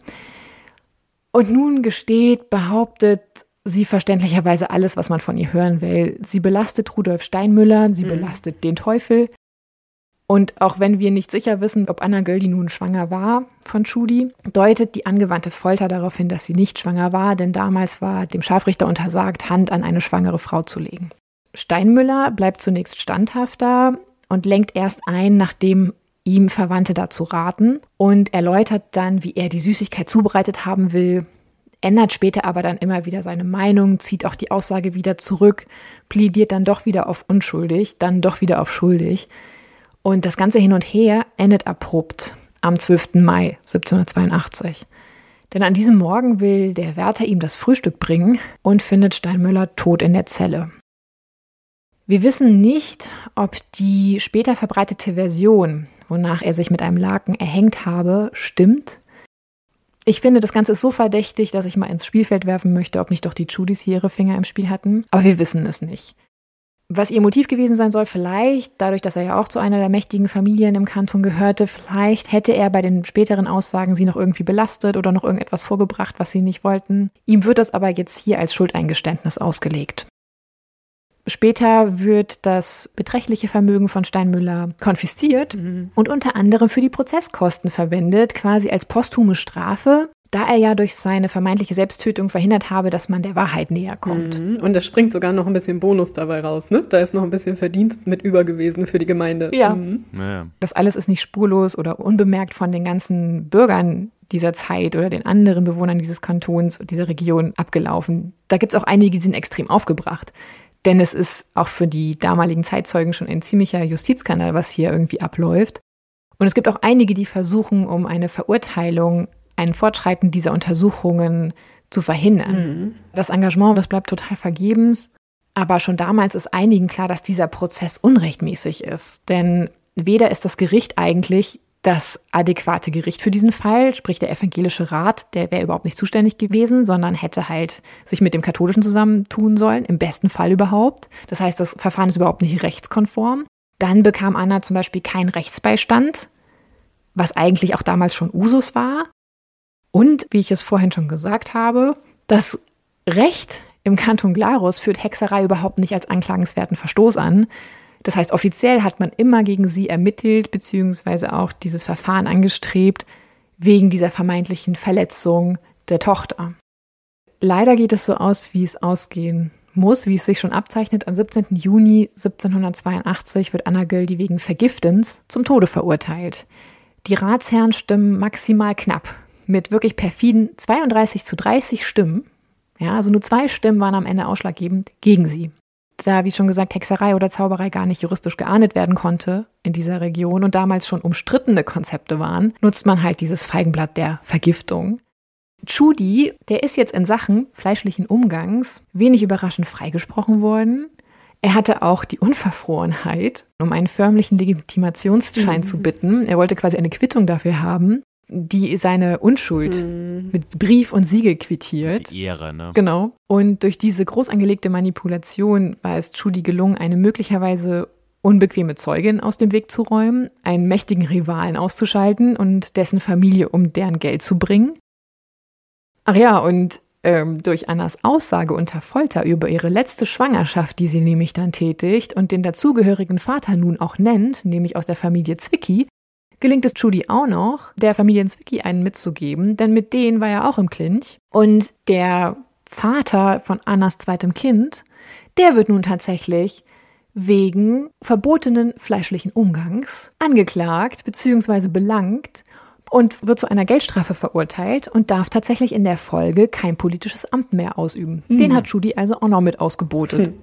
B: Und nun gesteht, behauptet sie verständlicherweise alles, was man von ihr hören will. Sie belastet Rudolf Steinmüller, sie mhm. belastet den Teufel, und auch wenn wir nicht sicher wissen, ob Anna Göldi nun schwanger war von Schudi, deutet die angewandte Folter darauf hin, dass sie nicht schwanger war, denn damals war dem Scharfrichter untersagt, Hand an eine schwangere Frau zu legen. Steinmüller bleibt zunächst standhafter und lenkt erst ein, nachdem ihm Verwandte dazu raten und erläutert dann, wie er die Süßigkeit zubereitet haben will. ändert später aber dann immer wieder seine Meinung, zieht auch die Aussage wieder zurück, plädiert dann doch wieder auf unschuldig, dann doch wieder auf schuldig. Und das ganze Hin und Her endet abrupt am 12. Mai 1782. Denn an diesem Morgen will der Wärter ihm das Frühstück bringen und findet Steinmüller tot in der Zelle. Wir wissen nicht, ob die später verbreitete Version, wonach er sich mit einem Laken erhängt habe, stimmt. Ich finde, das Ganze ist so verdächtig, dass ich mal ins Spielfeld werfen möchte, ob nicht doch die Judys hier ihre Finger im Spiel hatten. Aber wir wissen es nicht. Was ihr Motiv gewesen sein soll, vielleicht, dadurch, dass er ja auch zu einer der mächtigen Familien im Kanton gehörte, vielleicht hätte er bei den späteren Aussagen sie noch irgendwie belastet oder noch irgendetwas vorgebracht, was sie nicht wollten. Ihm wird das aber jetzt hier als Schuldeingeständnis ausgelegt. Später wird das beträchtliche Vermögen von Steinmüller konfisziert mhm. und unter anderem für die Prozesskosten verwendet, quasi als posthume Strafe da er ja durch seine vermeintliche Selbsttötung verhindert habe, dass man der Wahrheit näher kommt.
D: Mhm. Und es springt sogar noch ein bisschen Bonus dabei raus, ne? Da ist noch ein bisschen Verdienst mit über gewesen für die Gemeinde.
B: Ja. Mhm. ja. Das alles ist nicht spurlos oder unbemerkt von den ganzen Bürgern dieser Zeit oder den anderen Bewohnern dieses Kantons, dieser Region abgelaufen. Da gibt es auch einige, die sind extrem aufgebracht. Denn es ist auch für die damaligen Zeitzeugen schon ein ziemlicher Justizskandal, was hier irgendwie abläuft. Und es gibt auch einige, die versuchen, um eine Verurteilung ein Fortschreiten dieser Untersuchungen zu verhindern. Mhm. Das Engagement, das bleibt total vergebens. Aber schon damals ist einigen klar, dass dieser Prozess unrechtmäßig ist. Denn weder ist das Gericht eigentlich das adäquate Gericht für diesen Fall, sprich der evangelische Rat, der wäre überhaupt nicht zuständig gewesen, sondern hätte halt sich mit dem katholischen zusammentun sollen, im besten Fall überhaupt. Das heißt, das Verfahren ist überhaupt nicht rechtskonform. Dann bekam Anna zum Beispiel keinen Rechtsbeistand, was eigentlich auch damals schon Usus war. Und, wie ich es vorhin schon gesagt habe, das Recht im Kanton Glarus führt Hexerei überhaupt nicht als anklagenswerten Verstoß an. Das heißt, offiziell hat man immer gegen sie ermittelt, beziehungsweise auch dieses Verfahren angestrebt, wegen dieser vermeintlichen Verletzung der Tochter. Leider geht es so aus, wie es ausgehen muss, wie es sich schon abzeichnet. Am 17. Juni 1782 wird Anna Göldi wegen Vergiftens zum Tode verurteilt. Die Ratsherren stimmen maximal knapp mit wirklich perfiden 32 zu 30 Stimmen. Ja, also nur zwei Stimmen waren am Ende ausschlaggebend gegen sie. Da, wie schon gesagt, Hexerei oder Zauberei gar nicht juristisch geahndet werden konnte in dieser Region und damals schon umstrittene Konzepte waren, nutzt man halt dieses Feigenblatt der Vergiftung. Chudi, der ist jetzt in Sachen fleischlichen Umgangs wenig überraschend freigesprochen worden. Er hatte auch die Unverfrorenheit, um einen förmlichen Legitimationsschein mhm. zu bitten. Er wollte quasi eine Quittung dafür haben die seine Unschuld mhm. mit Brief und Siegel quittiert.
A: Die Ehre, ne?
B: Genau. Und durch diese groß angelegte Manipulation war es Judy gelungen, eine möglicherweise unbequeme Zeugin aus dem Weg zu räumen, einen mächtigen Rivalen auszuschalten und dessen Familie um deren Geld zu bringen. Ach ja, und ähm, durch Annas Aussage unter Folter über ihre letzte Schwangerschaft, die sie nämlich dann tätigt und den dazugehörigen Vater nun auch nennt, nämlich aus der Familie Zwicky, gelingt es Judy auch noch, der Familie Zwicky einen mitzugeben, denn mit denen war er auch im Clinch. Und der Vater von Annas zweitem Kind, der wird nun tatsächlich wegen verbotenen fleischlichen Umgangs angeklagt bzw. belangt und wird zu einer Geldstrafe verurteilt und darf tatsächlich in der Folge kein politisches Amt mehr ausüben. Hm. Den hat Judy also auch noch mit ausgebotet. Hm.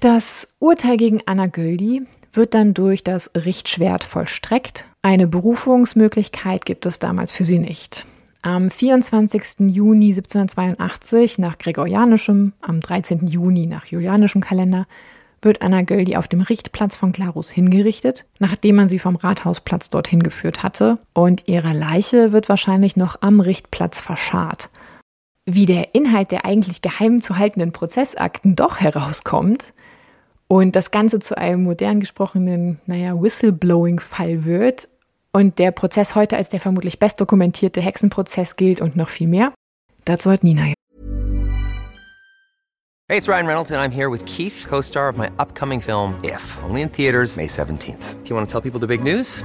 B: Das Urteil gegen Anna Göldi wird dann durch das Richtschwert vollstreckt. Eine Berufungsmöglichkeit gibt es damals für sie nicht. Am 24. Juni 1782 nach gregorianischem, am 13. Juni nach julianischem Kalender wird Anna Göldi auf dem Richtplatz von Glarus hingerichtet, nachdem man sie vom Rathausplatz dorthin geführt hatte. Und ihre Leiche wird wahrscheinlich noch am Richtplatz verscharrt. Wie der Inhalt der eigentlich geheim zu haltenden Prozessakten doch herauskommt, und das Ganze zu einem modern gesprochenen, naja, Whistleblowing-Fall wird und der Prozess heute als der vermutlich bestdokumentierte Hexenprozess gilt und noch viel mehr. Dazu hat Nina.
E: Hey, it's Ryan Reynolds and I'm here with Keith, co-star of my upcoming film If, only in theaters May 17th. Do you want to tell people the big news?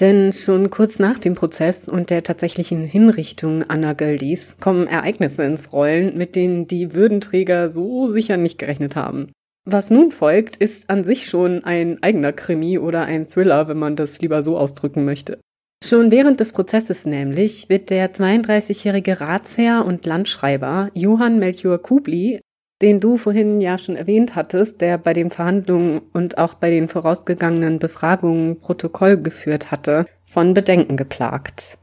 D: Denn schon kurz nach dem Prozess und der tatsächlichen Hinrichtung Anna Göldis kommen Ereignisse ins Rollen, mit denen die Würdenträger so sicher nicht gerechnet haben. Was nun folgt, ist an sich schon ein eigener Krimi oder ein Thriller, wenn man das lieber so ausdrücken möchte. Schon während des Prozesses nämlich wird der 32-jährige Ratsherr und Landschreiber Johann Melchior Kubli den du vorhin ja schon erwähnt hattest, der bei den Verhandlungen und auch bei den vorausgegangenen Befragungen Protokoll geführt hatte, von Bedenken geplagt.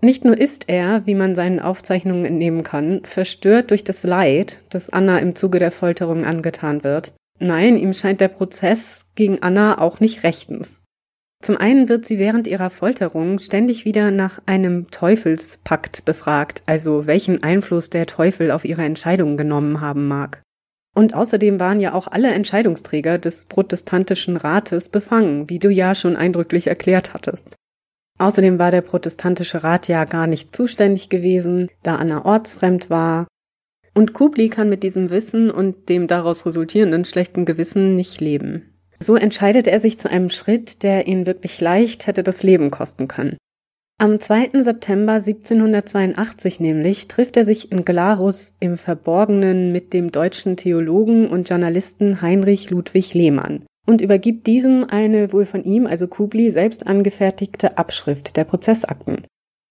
D: Nicht nur ist er, wie man seinen Aufzeichnungen entnehmen kann, verstört durch das Leid, das Anna im Zuge der Folterung angetan wird. Nein, ihm scheint der Prozess gegen Anna auch nicht rechtens. Zum einen wird sie während ihrer Folterung ständig wieder nach einem Teufelspakt befragt, also welchen Einfluss der Teufel auf ihre Entscheidungen genommen haben mag. Und außerdem waren ja auch alle Entscheidungsträger des protestantischen Rates befangen, wie du ja schon eindrücklich erklärt hattest. Außerdem war der protestantische Rat ja gar nicht zuständig gewesen, da Anna ortsfremd war. Und Kubli kann mit diesem Wissen und dem daraus resultierenden schlechten Gewissen nicht leben. So entscheidet er sich zu einem Schritt, der ihn wirklich leicht hätte das Leben kosten können. Am 2. September 1782 nämlich trifft er sich in Glarus im Verborgenen mit dem deutschen Theologen und Journalisten Heinrich Ludwig Lehmann und übergibt diesem eine wohl von ihm, also Kubli, selbst angefertigte Abschrift der Prozessakten.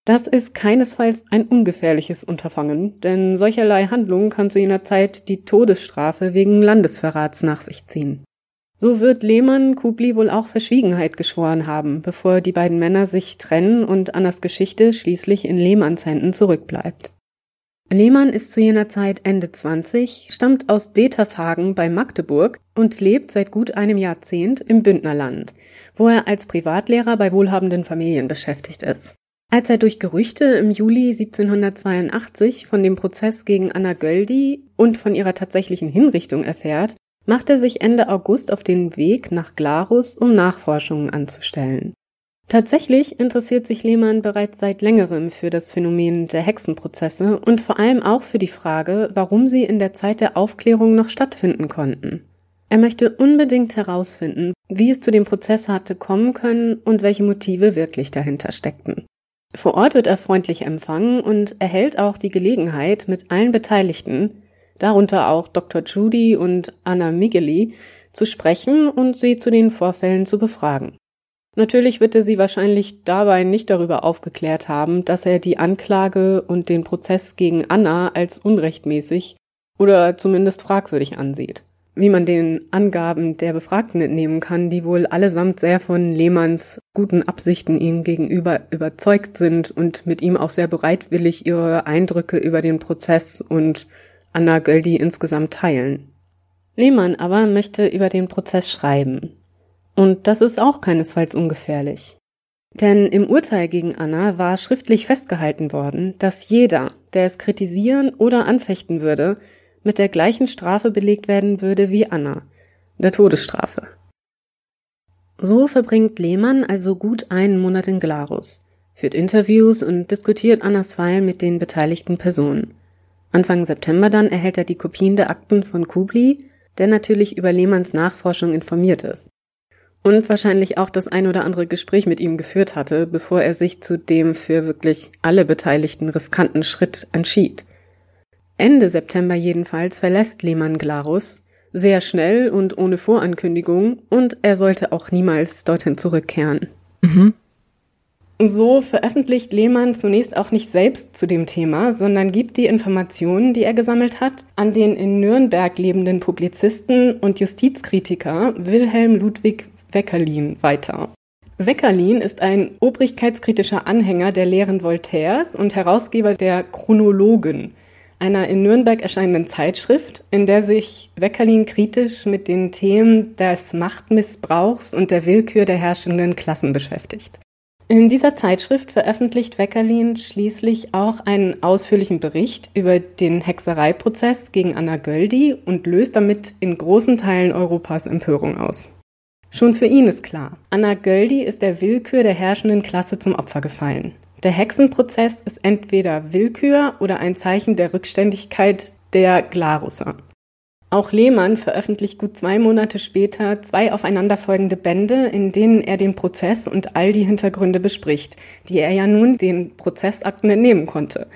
D: Das ist keinesfalls ein ungefährliches Unterfangen, denn solcherlei Handlungen kann zu jener Zeit die Todesstrafe wegen Landesverrats nach sich ziehen. So wird Lehmann Kubli wohl auch Verschwiegenheit geschworen haben, bevor die beiden Männer sich trennen und Annas Geschichte schließlich in Lehmanns Händen zurückbleibt. Lehmann ist zu jener Zeit Ende 20, stammt aus Detershagen bei Magdeburg und lebt seit gut einem Jahrzehnt im Bündnerland, wo er als Privatlehrer bei wohlhabenden Familien beschäftigt ist. Als er durch Gerüchte im Juli 1782 von dem Prozess gegen Anna Göldi und von ihrer tatsächlichen Hinrichtung erfährt, macht er sich Ende August auf den Weg nach Glarus, um Nachforschungen anzustellen. Tatsächlich interessiert sich Lehmann bereits seit längerem für das Phänomen der Hexenprozesse und vor allem auch für die Frage, warum sie in der Zeit der Aufklärung noch stattfinden konnten. Er möchte unbedingt herausfinden, wie es zu dem Prozess hatte kommen können und welche Motive wirklich dahinter steckten. Vor Ort wird er freundlich empfangen und erhält auch die Gelegenheit, mit allen Beteiligten, darunter auch Dr. Judy und Anna Migeli, zu sprechen und sie zu den Vorfällen zu befragen. Natürlich wird er sie wahrscheinlich dabei nicht darüber aufgeklärt haben, dass er die Anklage und den Prozess gegen Anna als unrechtmäßig oder zumindest fragwürdig ansieht. Wie man den Angaben der Befragten entnehmen kann, die wohl allesamt sehr von Lehmanns guten Absichten ihm gegenüber überzeugt sind und mit ihm auch sehr bereitwillig ihre Eindrücke über den Prozess und Anna Göldi insgesamt teilen. Lehmann aber möchte über den Prozess schreiben. Und das ist auch keinesfalls ungefährlich. Denn im Urteil gegen Anna war schriftlich festgehalten worden, dass jeder, der es kritisieren oder anfechten würde, mit der gleichen Strafe belegt werden würde wie Anna, der Todesstrafe. So verbringt Lehmann also gut einen Monat in Glarus, führt Interviews und diskutiert Annas Fall mit den beteiligten Personen. Anfang September dann erhält er die Kopien der Akten von Kubli, der natürlich über Lehmanns Nachforschung informiert ist. Und wahrscheinlich auch das ein oder andere Gespräch mit ihm geführt hatte, bevor er sich zu dem für wirklich alle Beteiligten riskanten Schritt entschied. Ende September jedenfalls verlässt Lehmann Glarus, sehr schnell und ohne Vorankündigung, und er sollte auch niemals dorthin zurückkehren. Mhm. So veröffentlicht Lehmann zunächst auch nicht selbst zu dem Thema, sondern gibt die Informationen, die er gesammelt hat, an den in Nürnberg lebenden Publizisten und Justizkritiker Wilhelm Ludwig Weckerlin weiter. Weckerlin ist ein obrigkeitskritischer Anhänger der Lehren Voltaires und Herausgeber der Chronologen, einer in Nürnberg erscheinenden Zeitschrift, in der sich Weckerlin kritisch mit den Themen des Machtmissbrauchs und der Willkür der herrschenden Klassen beschäftigt. In dieser Zeitschrift veröffentlicht Weckerlin schließlich auch einen ausführlichen Bericht über den Hexereiprozess gegen Anna Göldi und löst damit in großen Teilen Europas Empörung aus. Schon für ihn ist klar, Anna Göldi ist der Willkür der herrschenden Klasse zum Opfer gefallen. Der Hexenprozess ist entweder Willkür oder ein Zeichen der Rückständigkeit der Glarusser. Auch Lehmann veröffentlicht gut zwei Monate später zwei aufeinanderfolgende Bände, in denen er den Prozess und all die Hintergründe bespricht, die er ja nun den Prozessakten entnehmen konnte.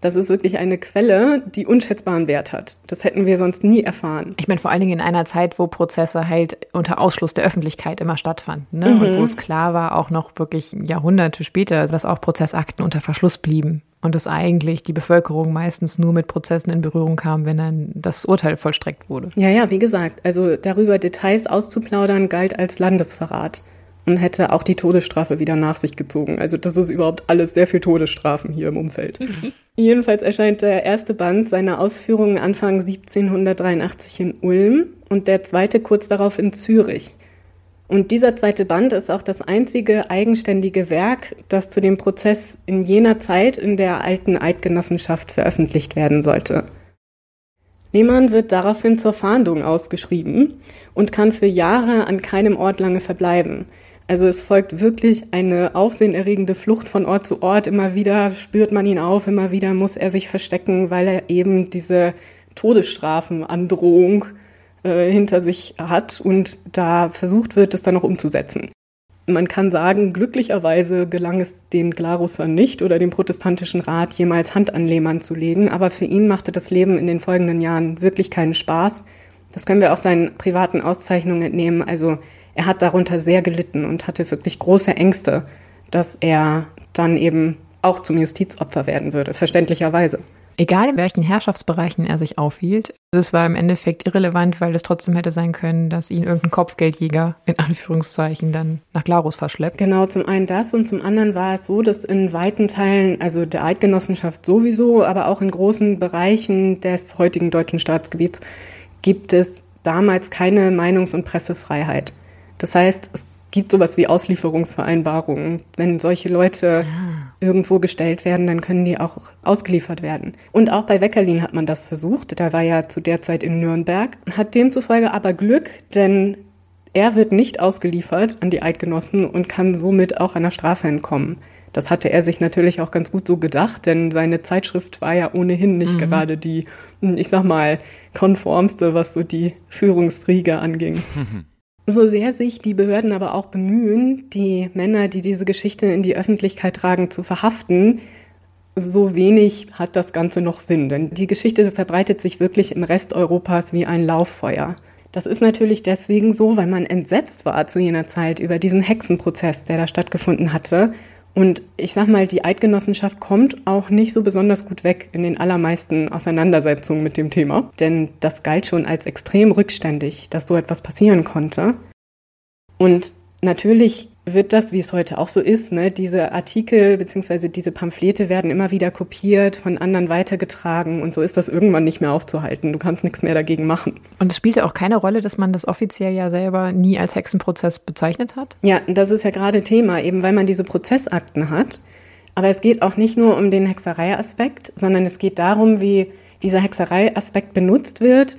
D: Das ist wirklich eine Quelle, die unschätzbaren Wert hat. Das hätten wir sonst nie erfahren.
B: Ich meine, vor allen Dingen in einer Zeit, wo Prozesse halt unter Ausschluss der Öffentlichkeit immer stattfanden. Ne? Mhm. Und wo es klar war, auch noch wirklich Jahrhunderte später, dass auch Prozessakten unter Verschluss blieben. Und dass eigentlich die Bevölkerung meistens nur mit Prozessen in Berührung kam, wenn dann das Urteil vollstreckt wurde.
D: Ja, ja, wie gesagt, also darüber Details auszuplaudern galt als Landesverrat und hätte auch die Todesstrafe wieder nach sich gezogen. Also das ist überhaupt alles sehr viel Todesstrafen hier im Umfeld. Mhm. Jedenfalls erscheint der erste Band seiner Ausführungen Anfang 1783 in Ulm und der zweite kurz darauf in Zürich. Und dieser zweite Band ist auch das einzige eigenständige Werk, das zu dem Prozess in jener Zeit in der alten Eidgenossenschaft veröffentlicht werden sollte. Lehmann wird daraufhin zur Fahndung ausgeschrieben und kann für Jahre an keinem Ort lange verbleiben. Also es folgt wirklich eine aufsehenerregende Flucht von Ort zu Ort. Immer wieder spürt man ihn auf, immer wieder muss er sich verstecken, weil er eben diese Todesstrafenandrohung äh, hinter sich hat und da versucht wird, es dann noch umzusetzen. Man kann sagen, glücklicherweise gelang es den Glarussern nicht oder dem protestantischen Rat jemals Hand an Lehmann zu legen, aber für ihn machte das Leben in den folgenden Jahren wirklich keinen Spaß. Das können wir auch seinen privaten Auszeichnungen entnehmen. Also er hat darunter sehr gelitten und hatte wirklich große Ängste, dass er dann eben auch zum Justizopfer werden würde, verständlicherweise.
B: Egal in welchen Herrschaftsbereichen er sich aufhielt, es war im Endeffekt irrelevant, weil es trotzdem hätte sein können, dass ihn irgendein Kopfgeldjäger in Anführungszeichen dann nach Glarus verschleppt.
D: Genau, zum einen das und zum anderen war es so, dass in weiten Teilen, also der Eidgenossenschaft sowieso, aber auch in großen Bereichen des heutigen deutschen Staatsgebiets gibt es damals keine Meinungs- und Pressefreiheit. Das heißt, es gibt sowas wie Auslieferungsvereinbarungen. Wenn solche Leute ah. irgendwo gestellt werden, dann können die auch ausgeliefert werden. Und auch bei Weckerlin hat man das versucht. Der war ja zu der Zeit in Nürnberg, hat demzufolge aber Glück, denn er wird nicht ausgeliefert an die Eidgenossen und kann somit auch einer Strafe entkommen. Das hatte er sich natürlich auch ganz gut so gedacht, denn seine Zeitschrift war ja ohnehin nicht mhm. gerade die, ich sag mal, konformste, was so die Führungsriege anging. <laughs> So sehr sich die Behörden aber auch bemühen, die Männer, die diese Geschichte in die Öffentlichkeit tragen, zu verhaften, so wenig hat das Ganze noch Sinn. Denn die Geschichte verbreitet sich wirklich im Rest Europas wie ein Lauffeuer. Das ist natürlich deswegen so, weil man entsetzt war zu jener Zeit über diesen Hexenprozess, der da stattgefunden hatte und ich sag mal, die Eidgenossenschaft kommt auch nicht so besonders gut weg in den allermeisten Auseinandersetzungen mit dem Thema, denn das galt schon als extrem rückständig, dass so etwas passieren konnte. Und natürlich wird das, wie es heute auch so ist, ne, diese Artikel bzw. diese Pamphlete werden immer wieder kopiert, von anderen weitergetragen und so ist das irgendwann nicht mehr aufzuhalten. Du kannst nichts mehr dagegen machen.
B: Und es spielte auch keine Rolle, dass man das offiziell ja selber nie als Hexenprozess bezeichnet hat?
D: Ja, das ist ja gerade Thema, eben weil man diese Prozessakten hat. Aber es geht auch nicht nur um den Hexereiaspekt, sondern es geht darum, wie dieser Hexereiaspekt benutzt wird,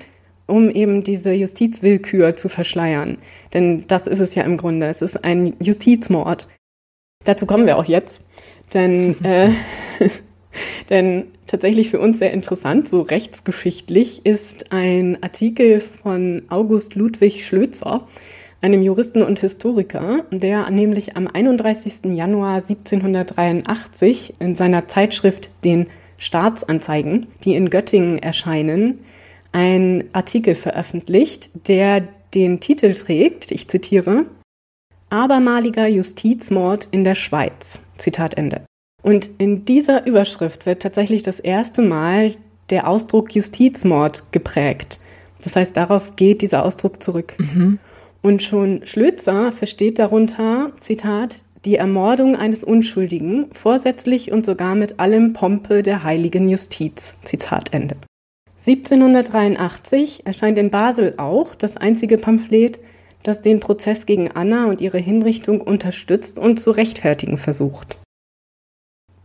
D: um eben diese Justizwillkür zu verschleiern. Denn das ist es ja im Grunde. Es ist ein Justizmord. Dazu kommen wir auch jetzt. Denn, <laughs> äh, <laughs> denn tatsächlich für uns sehr interessant, so rechtsgeschichtlich, ist ein Artikel von August Ludwig Schlözer, einem Juristen und Historiker, der nämlich am 31. Januar 1783 in seiner Zeitschrift den Staatsanzeigen, die in Göttingen erscheinen, ein Artikel veröffentlicht, der den Titel trägt, ich zitiere, Abermaliger Justizmord in der Schweiz. Zitat Ende. Und in dieser Überschrift wird tatsächlich das erste Mal der Ausdruck Justizmord geprägt. Das heißt, darauf geht dieser Ausdruck zurück. Mhm. Und schon Schlözer versteht darunter, Zitat, die Ermordung eines Unschuldigen, vorsätzlich und sogar mit allem Pompe der heiligen Justiz. Zitat Ende. 1783 erscheint in Basel auch das einzige Pamphlet, das den Prozess gegen Anna und ihre Hinrichtung unterstützt und zu rechtfertigen versucht.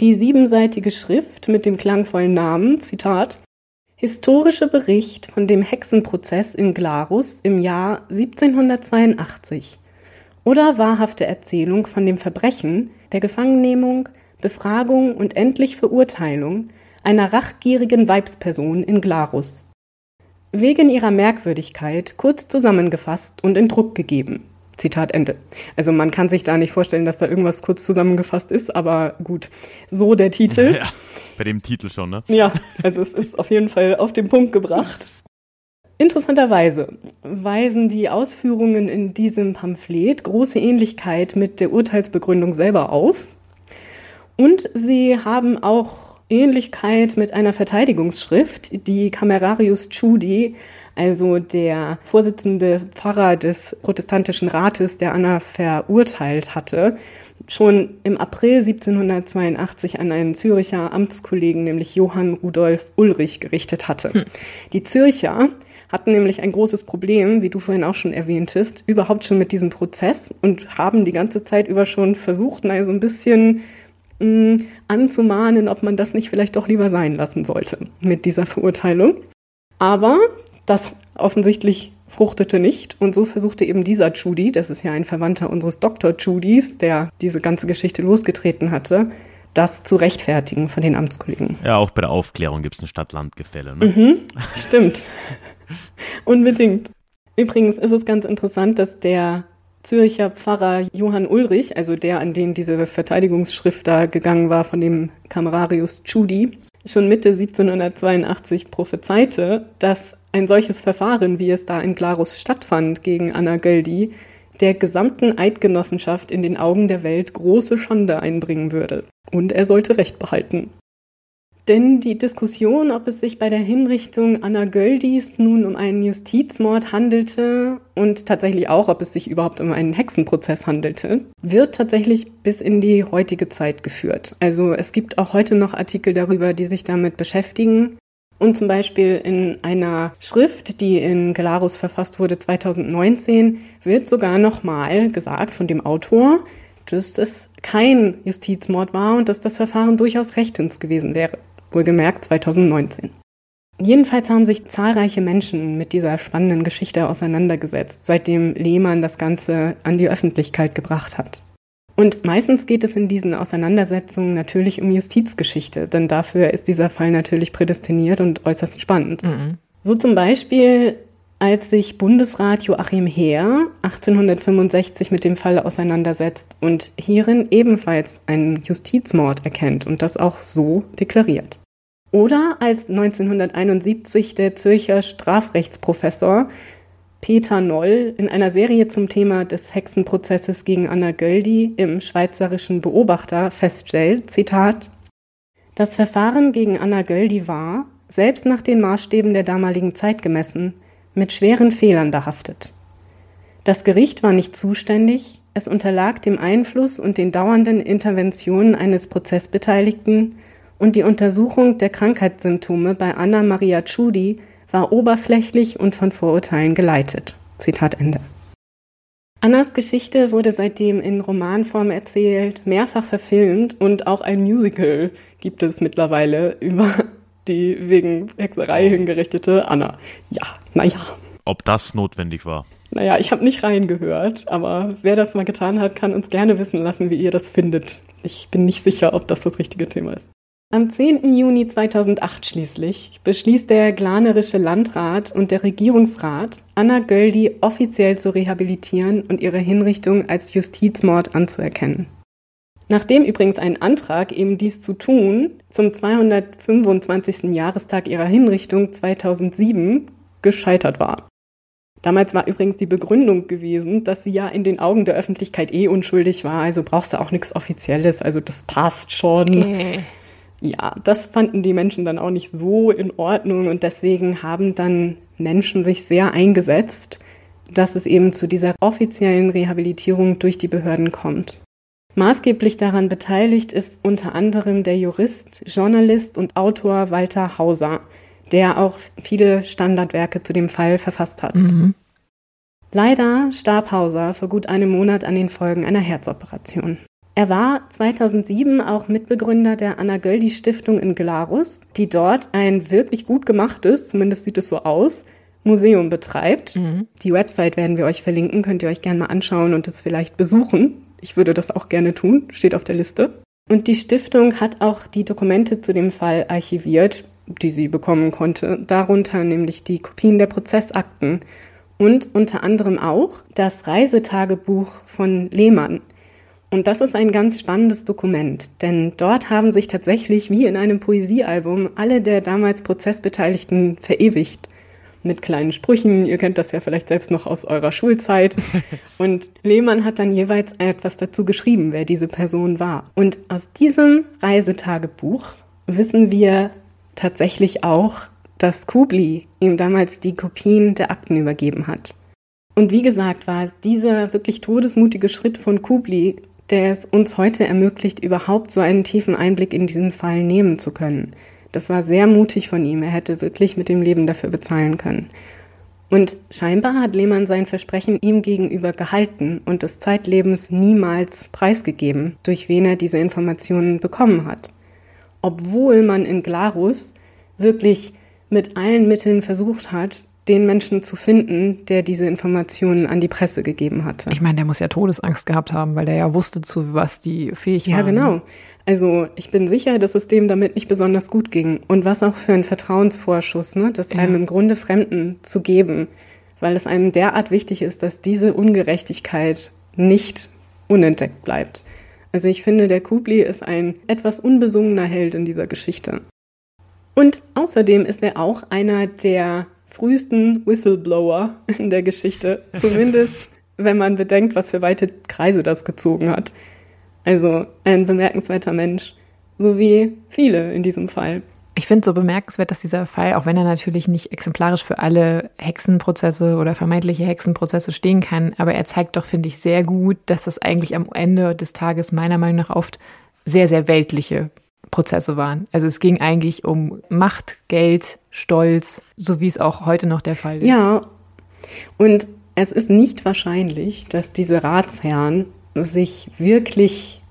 D: Die siebenseitige Schrift mit dem klangvollen Namen, Zitat, Historischer Bericht von dem Hexenprozess in Glarus im Jahr 1782 oder wahrhafte Erzählung von dem Verbrechen der Gefangennehmung, Befragung und endlich Verurteilung einer rachgierigen Weibsperson in Glarus. Wegen ihrer Merkwürdigkeit kurz zusammengefasst und in Druck gegeben. Zitat Ende. Also man kann sich da nicht vorstellen, dass da irgendwas kurz zusammengefasst ist, aber gut. So der Titel. <laughs>
A: Ja, bei dem Titel schon, ne?
D: Ja, also es ist auf jeden Fall auf den Punkt gebracht. Interessanterweise weisen die Ausführungen in diesem Pamphlet große Ähnlichkeit mit der Urteilsbegründung selber auf. Und sie haben auch Ähnlichkeit mit einer Verteidigungsschrift, die Camerarius Chudi also der Vorsitzende Pfarrer des protestantischen Rates, der Anna verurteilt hatte, schon im April 1782 an einen Züricher Amtskollegen, nämlich Johann Rudolf Ulrich, gerichtet hatte. Hm. Die Zürcher hatten nämlich ein großes Problem, wie du vorhin auch schon erwähntest, überhaupt schon mit diesem Prozess und haben die ganze Zeit über schon versucht, mal so ein bisschen mh, mm, anzumahnen, ob man das nicht vielleicht doch lieber sein lassen sollte mit dieser Verurteilung. Aber das offensichtlich fruchtete nicht und so versuchte eben dieser Judy, das ist ja ein Verwandter unseres Dr. Judys, der diese ganze Geschichte losgetreten hatte, das zu rechtfertigen von den Amtskollegen.
A: Ja, auch bei der Aufklärung gibt es ein Stadt-Land-Gefälle. Ne?
D: Mhm, stimmt. <laughs> Unbedingt. Übrigens ist es ganz interessant, dass der Zürcher Pfarrer Johann Ulrich, also der, an den diese Verteidigungsschrift da gegangen war von dem Kamerarius Judy, schon Mitte 1782 prophezeite, dass ein solches Verfahren, wie es da in Glarus stattfand gegen Anna Göldi, der gesamten Eidgenossenschaft in den Augen der Welt große Schande einbringen würde. Und er sollte Recht behalten. Denn die Diskussion, ob es sich bei der Hinrichtung Anna Göldis nun um einen Justizmord handelte und tatsächlich auch, ob es sich überhaupt um einen Hexenprozess handelte, wird tatsächlich bis in die heutige Zeit geführt. Also es gibt auch heute noch Artikel darüber, die sich damit beschäftigen. Und zum Beispiel in einer Schrift, die in Galarus verfasst wurde 2019, wird sogar nochmal gesagt von dem Autor, dass es kein Justizmord war und dass das Verfahren durchaus rechtens gewesen wäre. Wohlgemerkt 2019. Jedenfalls haben sich zahlreiche Menschen mit dieser spannenden Geschichte auseinandergesetzt, seitdem Lehmann das Ganze an die Öffentlichkeit gebracht hat. Und meistens geht es in diesen Auseinandersetzungen natürlich um Justizgeschichte, denn dafür ist dieser Fall natürlich prädestiniert und äußerst spannend. Mhm. So zum Beispiel, als sich Bundesrat Joachim Heer 1865 mit dem Fall auseinandersetzt und hierin ebenfalls einen Justizmord erkennt und das auch so deklariert. Oder als 1971 der Zürcher Strafrechtsprofessor Peter Noll in einer Serie zum Thema des Hexenprozesses gegen Anna Göldi im Schweizerischen Beobachter feststellt, Zitat, das Verfahren gegen Anna Göldi war, selbst nach den Maßstäben der damaligen Zeit gemessen, mit schweren Fehlern behaftet. Das Gericht war nicht zuständig, es unterlag dem Einfluss und den dauernden Interventionen eines Prozessbeteiligten und die Untersuchung der Krankheitssymptome bei Anna Maria Tschudi war oberflächlich und von Vorurteilen geleitet. Zitat Ende. Annas Geschichte wurde seitdem in Romanform erzählt, mehrfach verfilmt und auch ein Musical gibt es mittlerweile über die wegen Hexerei hingerichtete Anna. Ja, naja.
A: Ob das notwendig war?
D: Naja, ich habe nicht reingehört, aber wer das mal getan hat, kann uns gerne wissen lassen, wie ihr das findet. Ich bin nicht sicher, ob das das richtige Thema ist. Am 10. Juni 2008 schließlich beschließt der glanerische Landrat und der Regierungsrat, Anna Göldi offiziell zu rehabilitieren und ihre Hinrichtung als Justizmord anzuerkennen. Nachdem übrigens ein Antrag, eben dies zu tun, zum 225. Jahrestag ihrer Hinrichtung 2007 gescheitert war. Damals war übrigens die Begründung gewesen, dass sie ja in den Augen der Öffentlichkeit eh unschuldig war, also brauchst du auch nichts Offizielles, also das passt schon. Äh ja, das fanden die Menschen dann auch nicht so in Ordnung und deswegen haben dann Menschen sich sehr eingesetzt, dass es eben zu dieser offiziellen Rehabilitierung durch die Behörden kommt. Maßgeblich daran beteiligt ist unter anderem der Jurist, Journalist und Autor Walter Hauser, der auch viele Standardwerke zu dem Fall verfasst hat. Mhm. Leider starb Hauser vor gut einem Monat an den Folgen einer Herzoperation. Er war 2007 auch Mitbegründer der Anna Göldi Stiftung in Glarus, die dort ein wirklich gut gemachtes, zumindest sieht es so aus, Museum betreibt. Mhm. Die Website werden wir euch verlinken, könnt ihr euch gerne mal anschauen und es vielleicht besuchen. Ich würde das auch gerne tun, steht auf der Liste. Und die Stiftung hat auch die Dokumente zu dem Fall archiviert, die sie bekommen konnte, darunter nämlich die Kopien der Prozessakten und unter anderem auch das Reisetagebuch von Lehmann. Und das ist ein ganz spannendes Dokument, denn dort haben sich tatsächlich wie in einem Poesiealbum alle der damals Prozessbeteiligten verewigt. Mit kleinen Sprüchen, ihr kennt das ja vielleicht selbst noch aus eurer Schulzeit. <laughs> Und Lehmann hat dann jeweils etwas dazu geschrieben, wer diese Person war. Und aus diesem Reisetagebuch wissen wir tatsächlich auch, dass Kubli ihm damals die Kopien der Akten übergeben hat. Und wie gesagt, war es dieser wirklich todesmutige Schritt von Kubli, der es uns heute ermöglicht, überhaupt so einen tiefen Einblick in diesen Fall nehmen zu können. Das war sehr mutig von ihm. Er hätte wirklich mit dem Leben dafür bezahlen können. Und scheinbar hat Lehmann sein Versprechen ihm gegenüber gehalten und des Zeitlebens niemals preisgegeben, durch wen er diese Informationen bekommen hat. Obwohl man in Glarus wirklich mit allen Mitteln versucht hat, den Menschen zu finden, der diese Informationen an die Presse gegeben hatte.
B: Ich meine, der muss ja Todesangst gehabt haben, weil der ja wusste, zu was die fähig
D: waren.
B: Ja,
D: genau. Also ich bin sicher, dass es dem damit nicht besonders gut ging. Und was auch für ein Vertrauensvorschuss, ne? das ja. einem im Grunde Fremden zu geben, weil es einem derart wichtig ist, dass diese Ungerechtigkeit nicht unentdeckt bleibt. Also ich finde, der Kubli ist ein etwas unbesungener Held in dieser Geschichte. Und außerdem ist er auch einer der frühesten Whistleblower <laughs> in der Geschichte. Zumindest, wenn man bedenkt, was für weite Kreise das gezogen hat. Also ein bemerkenswerter Mensch. So wie viele in diesem Fall.
B: Ich finde so bemerkenswert, dass dieser Fall, auch wenn er natürlich nicht exemplarisch für alle Hexenprozesse oder vermeintliche Hexenprozesse stehen kann, aber er zeigt doch, finde ich, sehr gut, dass das eigentlich am Ende des Tages meiner Meinung nach oft sehr, sehr weltliche Prozesse waren. Also es ging eigentlich um Macht, Geld, Stolz, so wie es auch heute noch der Fall ist.
D: Ja, und es ist nicht wahrscheinlich, dass diese Ratsherren sich wirklich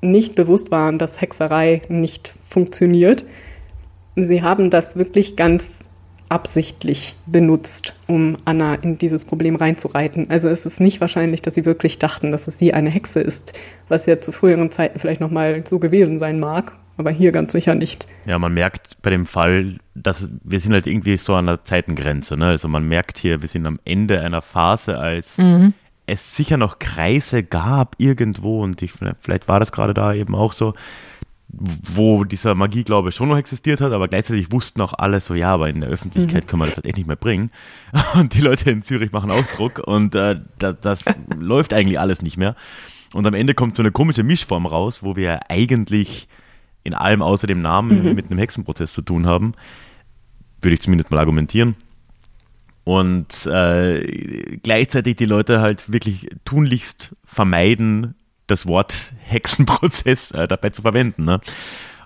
D: nicht bewusst waren, dass Hexerei nicht funktioniert. Sie haben das wirklich ganz absichtlich benutzt, um Anna in dieses Problem reinzureiten. Also es ist nicht wahrscheinlich, dass sie wirklich dachten, dass es sie eine Hexe ist, was ja zu früheren Zeiten vielleicht nochmal so gewesen sein mag aber hier ganz sicher nicht.
A: Ja, man merkt bei dem Fall, dass wir sind halt irgendwie so an der Zeitengrenze. Ne? Also man merkt hier, wir sind am Ende einer Phase, als mhm. es sicher noch Kreise gab irgendwo und ich, vielleicht war das gerade da eben auch so, wo dieser Magieglaube schon noch existiert hat, aber gleichzeitig wussten auch alle so, ja, aber in der Öffentlichkeit mhm. können wir das halt echt nicht mehr bringen. <laughs> Und die Leute in Zürich machen Ausdruck und äh, das, das läuft eigentlich alles nicht mehr. Und am Ende kommt so eine komische Mischform raus, wo wir eigentlich in allem außer dem Namen mhm. mit einem Hexenprozess zu tun haben. Würde ich zumindest mal argumentieren. Und äh, gleichzeitig die Leute halt wirklich tunlichst vermeiden, das Wort <laughs> Hexenprozess äh, dabei zu verwenden. Ne?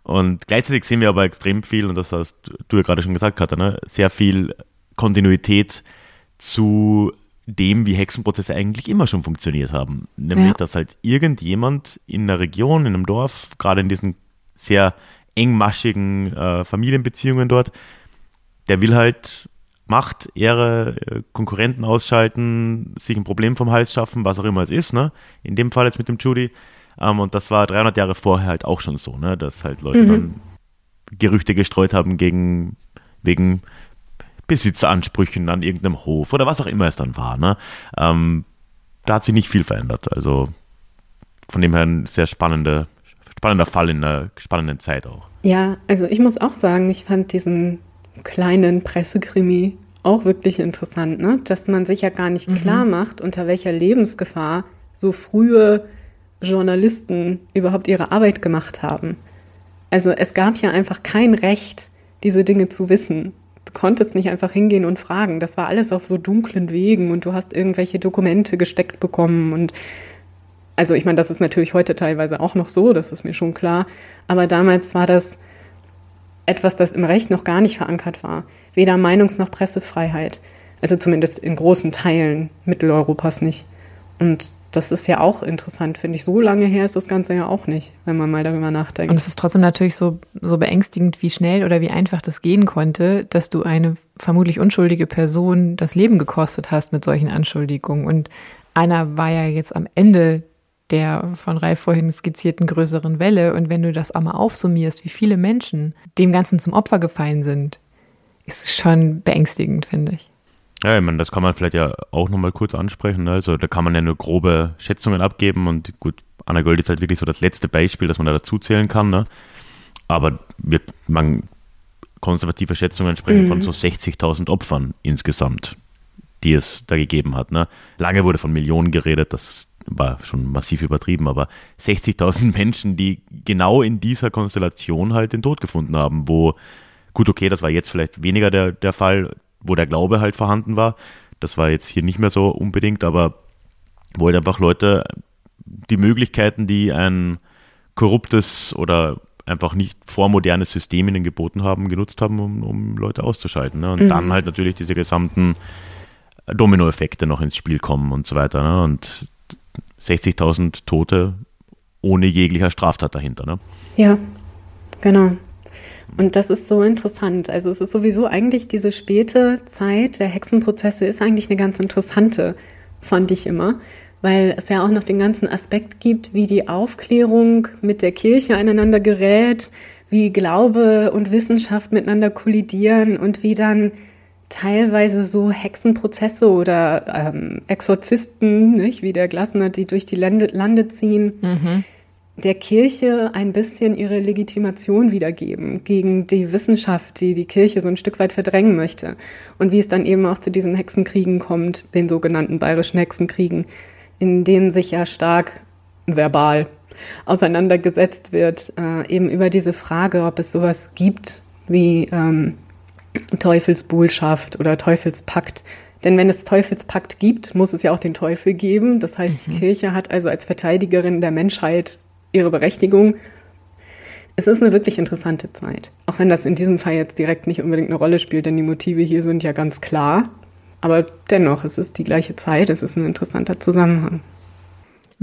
A: Und gleichzeitig sehen wir aber extrem viel, und das hast du ja gerade schon gesagt, Katja, ne? sehr viel Kontinuität zu dem, wie Hexenprozesse eigentlich immer schon funktioniert haben. Nämlich, ja. dass halt irgendjemand in einer Region, in einem Dorf, gerade in diesen sehr engmaschigen äh, Familienbeziehungen dort. Der will halt Macht, Ehre, äh, Konkurrenten ausschalten, sich ein Problem vom Hals schaffen, was auch immer es ist. Ne? In dem Fall jetzt mit dem Judy. Ähm, und das war 300 Jahre vorher halt auch schon so, ne? dass halt Leute mhm. dann Gerüchte gestreut haben gegen, wegen Besitzansprüchen an irgendeinem Hof oder was auch immer es dann war. Ne? Ähm, da hat sich nicht viel verändert. Also von dem her eine sehr spannende spannender Fall in einer spannenden Zeit auch.
D: Ja, also ich muss auch sagen, ich fand diesen kleinen Pressekrimi auch wirklich interessant, ne? dass man sich ja gar nicht mhm. klar macht, unter welcher Lebensgefahr so frühe Journalisten überhaupt ihre Arbeit gemacht haben. Also es gab ja einfach kein Recht, diese Dinge zu wissen. Du konntest nicht einfach hingehen und fragen. Das war alles auf so dunklen Wegen und du hast irgendwelche Dokumente gesteckt bekommen und also ich meine, das ist natürlich heute teilweise auch noch so, das ist mir schon klar. Aber damals war das etwas, das im Recht noch gar nicht verankert war. Weder Meinungs- noch Pressefreiheit. Also zumindest in großen Teilen Mitteleuropas nicht. Und das ist ja auch interessant, finde ich. So lange her ist das Ganze ja auch nicht, wenn man mal darüber nachdenkt.
B: Und es ist trotzdem natürlich so, so beängstigend, wie schnell oder wie einfach das gehen konnte, dass du eine vermutlich unschuldige Person das Leben gekostet hast mit solchen Anschuldigungen. Und einer war ja jetzt am Ende der von Ralf vorhin skizzierten größeren Welle. Und wenn du das einmal aufsummierst, wie viele Menschen dem Ganzen zum Opfer gefallen sind, ist es schon beängstigend, finde ich.
A: Ja, ich meine, das kann man vielleicht ja auch nochmal kurz ansprechen. Ne? Also da kann man ja nur grobe Schätzungen abgeben und gut, Anna Gold ist halt wirklich so das letzte Beispiel, das man da dazu zählen kann. Ne? Aber wir, man, konservative Schätzungen sprechen mhm. von so 60.000 Opfern insgesamt, die es da gegeben hat. Ne? Lange wurde von Millionen geredet, das war schon massiv übertrieben, aber 60.000 <laughs> Menschen, die genau in dieser Konstellation halt den Tod gefunden haben, wo, gut, okay, das war jetzt vielleicht weniger der, der Fall, wo der Glaube halt vorhanden war. Das war jetzt hier nicht mehr so unbedingt, aber wo halt einfach Leute die Möglichkeiten, die ein korruptes oder einfach nicht vormodernes System ihnen geboten haben, genutzt haben, um, um Leute auszuschalten. Ne? Und mhm. dann halt natürlich diese gesamten Dominoeffekte noch ins Spiel kommen und so weiter. Ne? Und 60.000 Tote ohne jeglicher Straftat dahinter. Ne?
D: Ja, genau. Und das ist so interessant. Also es ist sowieso eigentlich diese späte Zeit der Hexenprozesse ist eigentlich eine ganz interessante, fand ich immer, weil es ja auch noch den ganzen Aspekt gibt, wie die Aufklärung mit der Kirche aneinander gerät, wie Glaube und Wissenschaft miteinander kollidieren und wie dann teilweise so Hexenprozesse oder ähm, Exorzisten, nicht, wie der Glasner, die durch die Lande, Lande ziehen, mhm der Kirche ein bisschen ihre Legitimation wiedergeben gegen die Wissenschaft, die die Kirche so ein Stück weit verdrängen möchte. Und wie es dann eben auch zu diesen Hexenkriegen kommt, den sogenannten bayerischen Hexenkriegen, in denen sich ja stark verbal auseinandergesetzt wird, äh, eben über diese Frage, ob es sowas gibt wie ähm, Teufelsbuhlschaft oder Teufelspakt. Denn wenn es Teufelspakt gibt, muss es ja auch den Teufel geben. Das heißt, mhm. die Kirche hat also als Verteidigerin der Menschheit ihre Berechtigung. Es ist eine wirklich interessante Zeit. Auch wenn das in diesem Fall jetzt direkt nicht unbedingt eine Rolle spielt, denn die Motive hier sind ja ganz klar. Aber dennoch, es ist die gleiche Zeit, es ist ein interessanter Zusammenhang.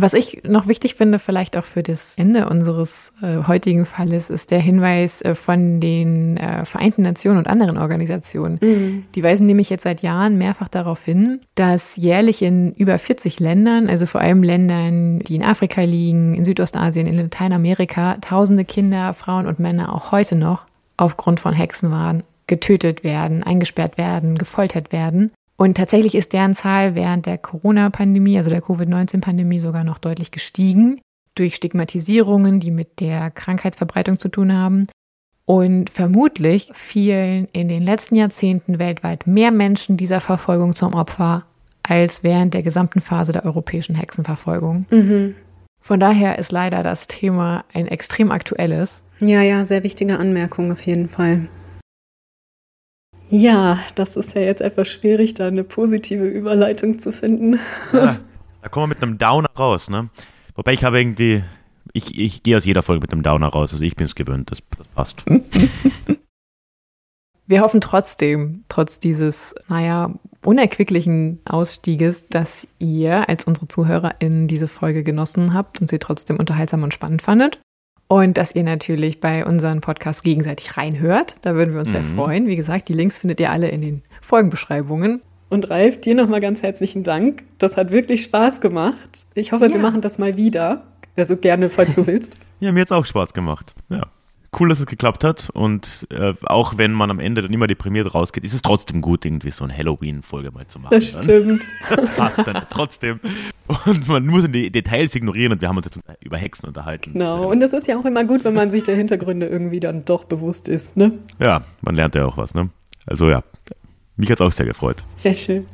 B: Was ich noch wichtig finde, vielleicht auch für das Ende unseres äh, heutigen Falles, ist der Hinweis äh, von den äh, Vereinten Nationen und anderen Organisationen. Mhm. Die weisen nämlich jetzt seit Jahren mehrfach darauf hin, dass jährlich in über 40 Ländern, also vor allem Ländern, die in Afrika liegen, in Südostasien, in Lateinamerika, tausende Kinder, Frauen und Männer auch heute noch aufgrund von Hexenwahn getötet werden, eingesperrt werden, gefoltert werden. Und tatsächlich ist deren Zahl während der Corona-Pandemie, also der Covid-19-Pandemie, sogar noch deutlich gestiegen durch Stigmatisierungen, die mit der Krankheitsverbreitung zu tun haben. Und vermutlich fielen in den letzten Jahrzehnten weltweit mehr Menschen dieser Verfolgung zum Opfer als während der gesamten Phase der europäischen Hexenverfolgung. Mhm. Von daher ist leider das Thema ein extrem aktuelles.
D: Ja, ja, sehr wichtige Anmerkung auf jeden Fall. Ja, das ist ja jetzt etwas schwierig, da eine positive Überleitung zu finden. Ja,
A: da kommen wir mit einem Downer raus, ne? Wobei ich habe irgendwie, ich, ich gehe aus jeder Folge mit einem Downer raus, also ich bin es gewöhnt, das, das passt. <laughs>
B: Wir hoffen trotzdem, trotz dieses, naja, unerquicklichen Ausstieges, dass ihr als unsere ZuhörerInnen diese Folge genossen habt und sie trotzdem unterhaltsam und spannend fandet. Und dass ihr natürlich bei unseren Podcasts gegenseitig reinhört. Da würden wir uns mhm. sehr freuen. Wie gesagt, die Links findet ihr alle in den Folgenbeschreibungen.
D: Und Ralf, dir nochmal ganz herzlichen Dank. Das hat wirklich Spaß gemacht. Ich hoffe, ja. wir machen das mal wieder. Also gerne, falls du willst. <laughs>
A: ja, mir hat es auch Spaß gemacht. Ja cool, dass es geklappt hat. Und äh, auch wenn man am Ende dann immer deprimiert rausgeht, ist es trotzdem gut, irgendwie so eine Halloween-Folge mal zu machen.
D: Das stimmt. <laughs>
A: Das passt dann trotzdem. Und man muss die Details ignorieren und wir haben uns jetzt über Hexen unterhalten.
D: Genau. Und das ist ja auch immer gut, wenn man sich der Hintergründe irgendwie dann doch bewusst ist, ne?
A: Ja, man lernt ja auch was, ne? Also ja, mich hat es auch sehr gefreut.
D: Sehr schön.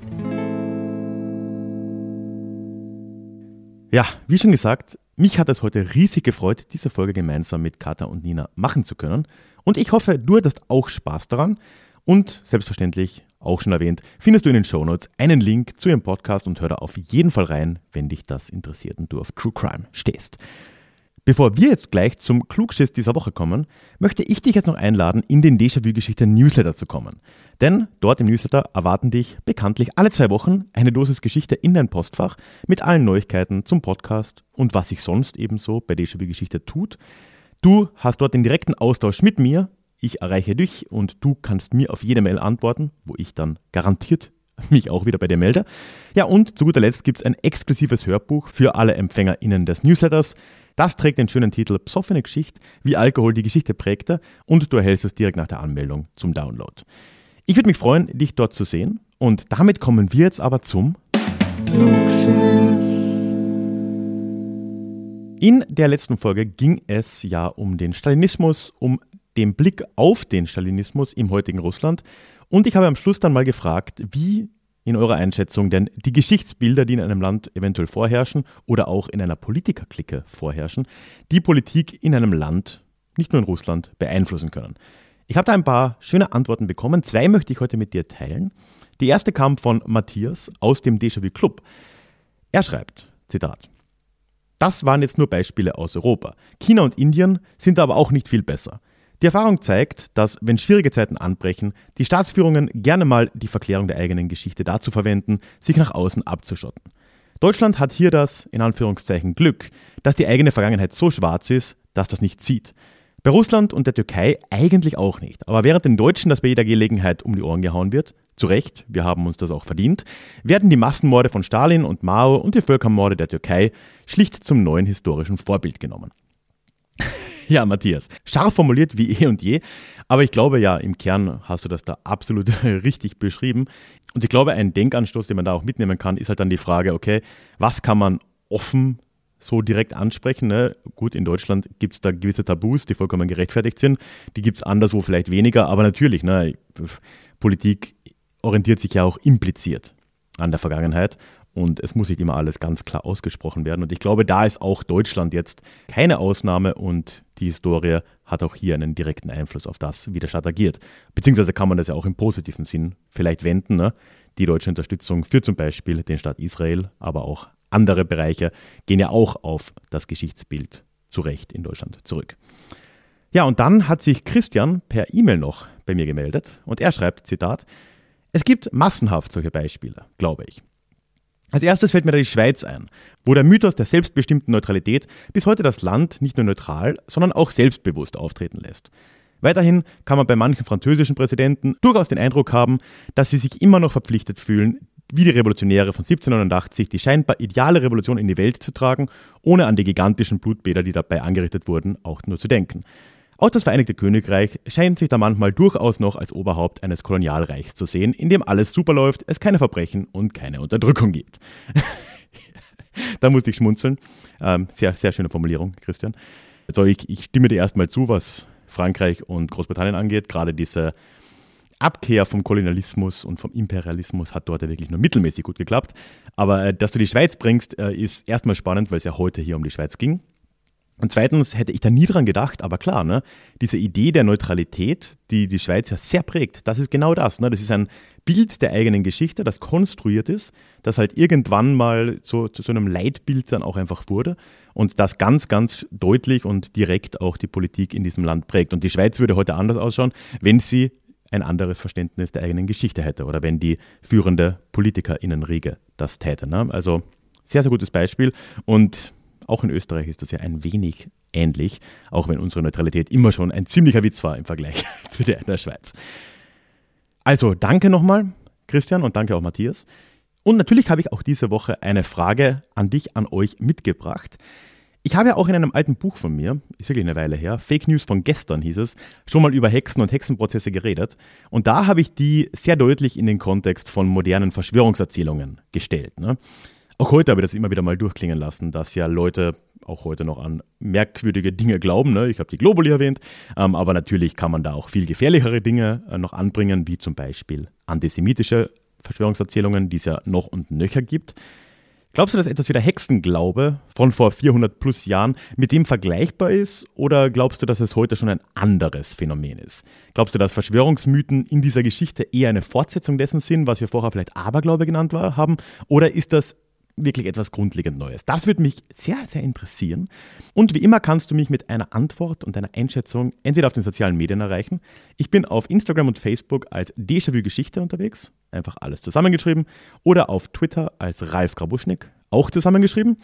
A: Ja, wie schon gesagt, mich hat es heute riesig gefreut, diese Folge gemeinsam mit Kata und Nina machen zu können. Und ich hoffe, du hattest auch Spaß daran. Und selbstverständlich, auch schon erwähnt, findest du in den Shownotes einen Link zu ihrem Podcast und hör da auf jeden Fall rein, wenn dich das interessiert und du auf True Crime stehst. Bevor wir jetzt gleich zum Klugschiss dieser Woche kommen, möchte ich dich jetzt noch einladen, in den Déjà-vu-Geschichte Newsletter zu kommen. Denn dort im Newsletter erwarten dich bekanntlich alle zwei Wochen eine Dosis Geschichte in dein Postfach mit allen Neuigkeiten zum Podcast und was sich sonst ebenso bei Déjà-vu-Geschichte tut. Du hast dort den direkten Austausch mit mir, ich erreiche dich und du kannst mir auf jede Mail antworten, wo ich dann garantiert <laughs> mich auch wieder bei dir melde. Ja, und zu guter Letzt gibt es ein exklusives Hörbuch für alle EmpfängerInnen des Newsletters. Das trägt den schönen Titel Psoffene Geschichte, wie Alkohol die Geschichte prägte und du erhältst es direkt nach der Anmeldung zum Download. Ich würde mich freuen, dich dort zu sehen und damit kommen wir jetzt aber zum In der letzten Folge ging es ja um den Stalinismus, um den Blick auf den Stalinismus im heutigen Russland und ich habe am Schluss dann mal gefragt, wie in eurer Einschätzung denn die Geschichtsbilder, die in einem Land eventuell vorherrschen oder auch in einer Politikerklicke vorherrschen, die Politik in einem Land, nicht nur in Russland, beeinflussen können. Ich habe da ein paar schöne Antworten bekommen. Zwei möchte ich heute mit dir teilen. Die erste kam von Matthias aus dem Déjà-vu Club. Er schreibt, Zitat, das waren jetzt nur Beispiele aus Europa. China und Indien sind aber auch nicht viel besser. Die Erfahrung zeigt, dass, wenn schwierige Zeiten anbrechen, die Staatsführungen gerne mal die Verklärung der eigenen Geschichte dazu verwenden, sich nach außen abzuschotten. Deutschland hat hier das, in Anführungszeichen, Glück, dass die eigene Vergangenheit so schwarz ist, dass das nicht zieht. Bei Russland und der Türkei eigentlich auch nicht. Aber während den Deutschen das bei jeder Gelegenheit um die Ohren gehauen wird, zu Recht, wir haben uns das auch verdient, werden die Massenmorde von Stalin und Mao und die Völkermorde der Türkei schlicht zum neuen historischen Vorbild genommen. <laughs> Ja, Matthias. Scharf formuliert wie eh und je. Aber ich glaube ja, im Kern hast du das da absolut <laughs> richtig beschrieben. Und ich glaube, ein Denkanstoß, den man da auch mitnehmen kann, ist halt dann die Frage, okay, was kann man offen so direkt ansprechen. Ne? Gut, in Deutschland gibt es da gewisse Tabus, die vollkommen gerechtfertigt sind. Die gibt es anderswo vielleicht weniger, aber natürlich, ne? Politik orientiert sich ja auch impliziert an der Vergangenheit. Und es muss nicht immer alles ganz klar ausgesprochen werden. Und ich glaube, da ist auch Deutschland jetzt keine Ausnahme und die Historie hat auch hier einen direkten Einfluss auf das, wie der Staat agiert. Beziehungsweise kann man das ja auch im positiven Sinn vielleicht wenden. Ne? Die deutsche Unterstützung für zum Beispiel den Staat Israel, aber auch andere Bereiche gehen ja auch auf das Geschichtsbild zu Recht in Deutschland zurück. Ja, und dann hat sich Christian per E-Mail noch bei mir gemeldet und er schreibt, Zitat, es gibt massenhaft solche Beispiele, glaube ich. Als erstes fällt mir da die Schweiz ein, wo der Mythos der selbstbestimmten Neutralität bis heute das Land nicht nur neutral, sondern auch selbstbewusst auftreten lässt. Weiterhin kann man bei manchen französischen Präsidenten durchaus den Eindruck haben, dass sie sich immer noch verpflichtet fühlen, wie die Revolutionäre von 1789 die scheinbar ideale Revolution in die Welt zu tragen, ohne an die gigantischen Blutbäder, die dabei angerichtet wurden, auch nur zu denken. Auch das Vereinigte Königreich scheint sich da manchmal durchaus noch als Oberhaupt eines Kolonialreichs zu sehen, in dem alles super läuft, es keine Verbrechen und keine Unterdrückung gibt. <laughs> da musste ich schmunzeln. Ähm, sehr, sehr schöne Formulierung, Christian. Also ich, ich stimme dir erstmal zu, was Frankreich und Großbritannien angeht. Gerade diese Abkehr vom Kolonialismus und vom Imperialismus hat dort ja wirklich nur mittelmäßig gut geklappt. Aber äh, dass du die Schweiz bringst, äh, ist erstmal spannend, weil es ja heute hier um die Schweiz ging. Und zweitens hätte ich da nie dran gedacht, aber klar, ne, diese Idee der Neutralität, die die Schweiz ja sehr prägt, das ist genau das. Ne? Das ist ein Bild der eigenen Geschichte, das konstruiert ist, das halt irgendwann mal zu, zu so einem Leitbild dann auch einfach wurde und das ganz, ganz deutlich und direkt auch die Politik in diesem Land prägt. Und die Schweiz würde heute anders ausschauen, wenn sie ein anderes Verständnis der eigenen Geschichte hätte oder wenn die führende PolitikerInnenriege das täte. Ne? Also sehr, sehr gutes Beispiel und auch in Österreich ist das ja ein wenig ähnlich, auch wenn unsere Neutralität immer schon ein ziemlicher Witz war im Vergleich <laughs> zu der in der Schweiz. Also danke nochmal, Christian, und danke auch Matthias. Und natürlich habe ich auch diese Woche eine Frage an dich, an euch mitgebracht. Ich habe ja auch in einem alten Buch von mir, ist wirklich eine Weile her, Fake News von gestern hieß es, schon mal über Hexen und Hexenprozesse geredet. Und da habe ich die sehr deutlich in den Kontext von modernen Verschwörungserzählungen gestellt. Ne? Auch heute habe ich das immer wieder mal durchklingen lassen, dass ja Leute auch heute noch an merkwürdige Dinge glauben. Ne? Ich habe die Globuli erwähnt, ähm, aber natürlich kann man da auch viel gefährlichere Dinge äh, noch anbringen, wie zum Beispiel antisemitische Verschwörungserzählungen, die es ja noch und nöcher gibt. Glaubst du, dass etwas wie der Hexenglaube von vor 400 plus Jahren mit dem vergleichbar ist oder glaubst du, dass es heute schon ein anderes Phänomen ist? Glaubst du, dass Verschwörungsmythen in dieser Geschichte eher eine Fortsetzung dessen sind, was wir vorher vielleicht Aberglaube genannt haben? Oder ist das wirklich etwas grundlegend Neues? Das würde mich sehr, sehr interessieren. Und wie immer kannst du mich mit einer Antwort und einer Einschätzung entweder auf den sozialen Medien erreichen. Ich bin auf Instagram und Facebook als Déjà-vu Geschichte unterwegs, einfach alles zusammengeschrieben, oder auf Twitter als Ralf Grabuschnik, auch zusammengeschrieben.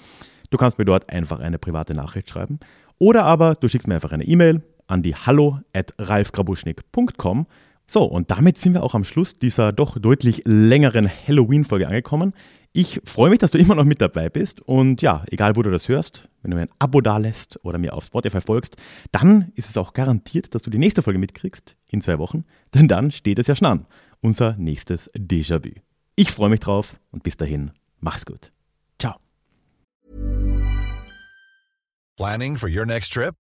A: Du kannst mir dort einfach eine private Nachricht schreiben. Oder aber du schickst mir einfach eine E-Mail an die hallo at ralfgrabuschnik.com. So, und damit sind wir auch am Schluss dieser doch deutlich längeren Halloween-Folge angekommen. Ich freue mich, dass du immer noch mit dabei bist und ja, egal wo du das hörst, wenn du mir ein Abo dalässt oder mir auf Spotify folgst, dann ist es auch garantiert, dass du die nächste Folge mitkriegst in zwei Wochen, <laughs> denn dann steht es ja schon an, unser nächstes Déjà-vu. Ich freue mich drauf und bis dahin, mach's gut. Ciao.
F: Planning for your next trip?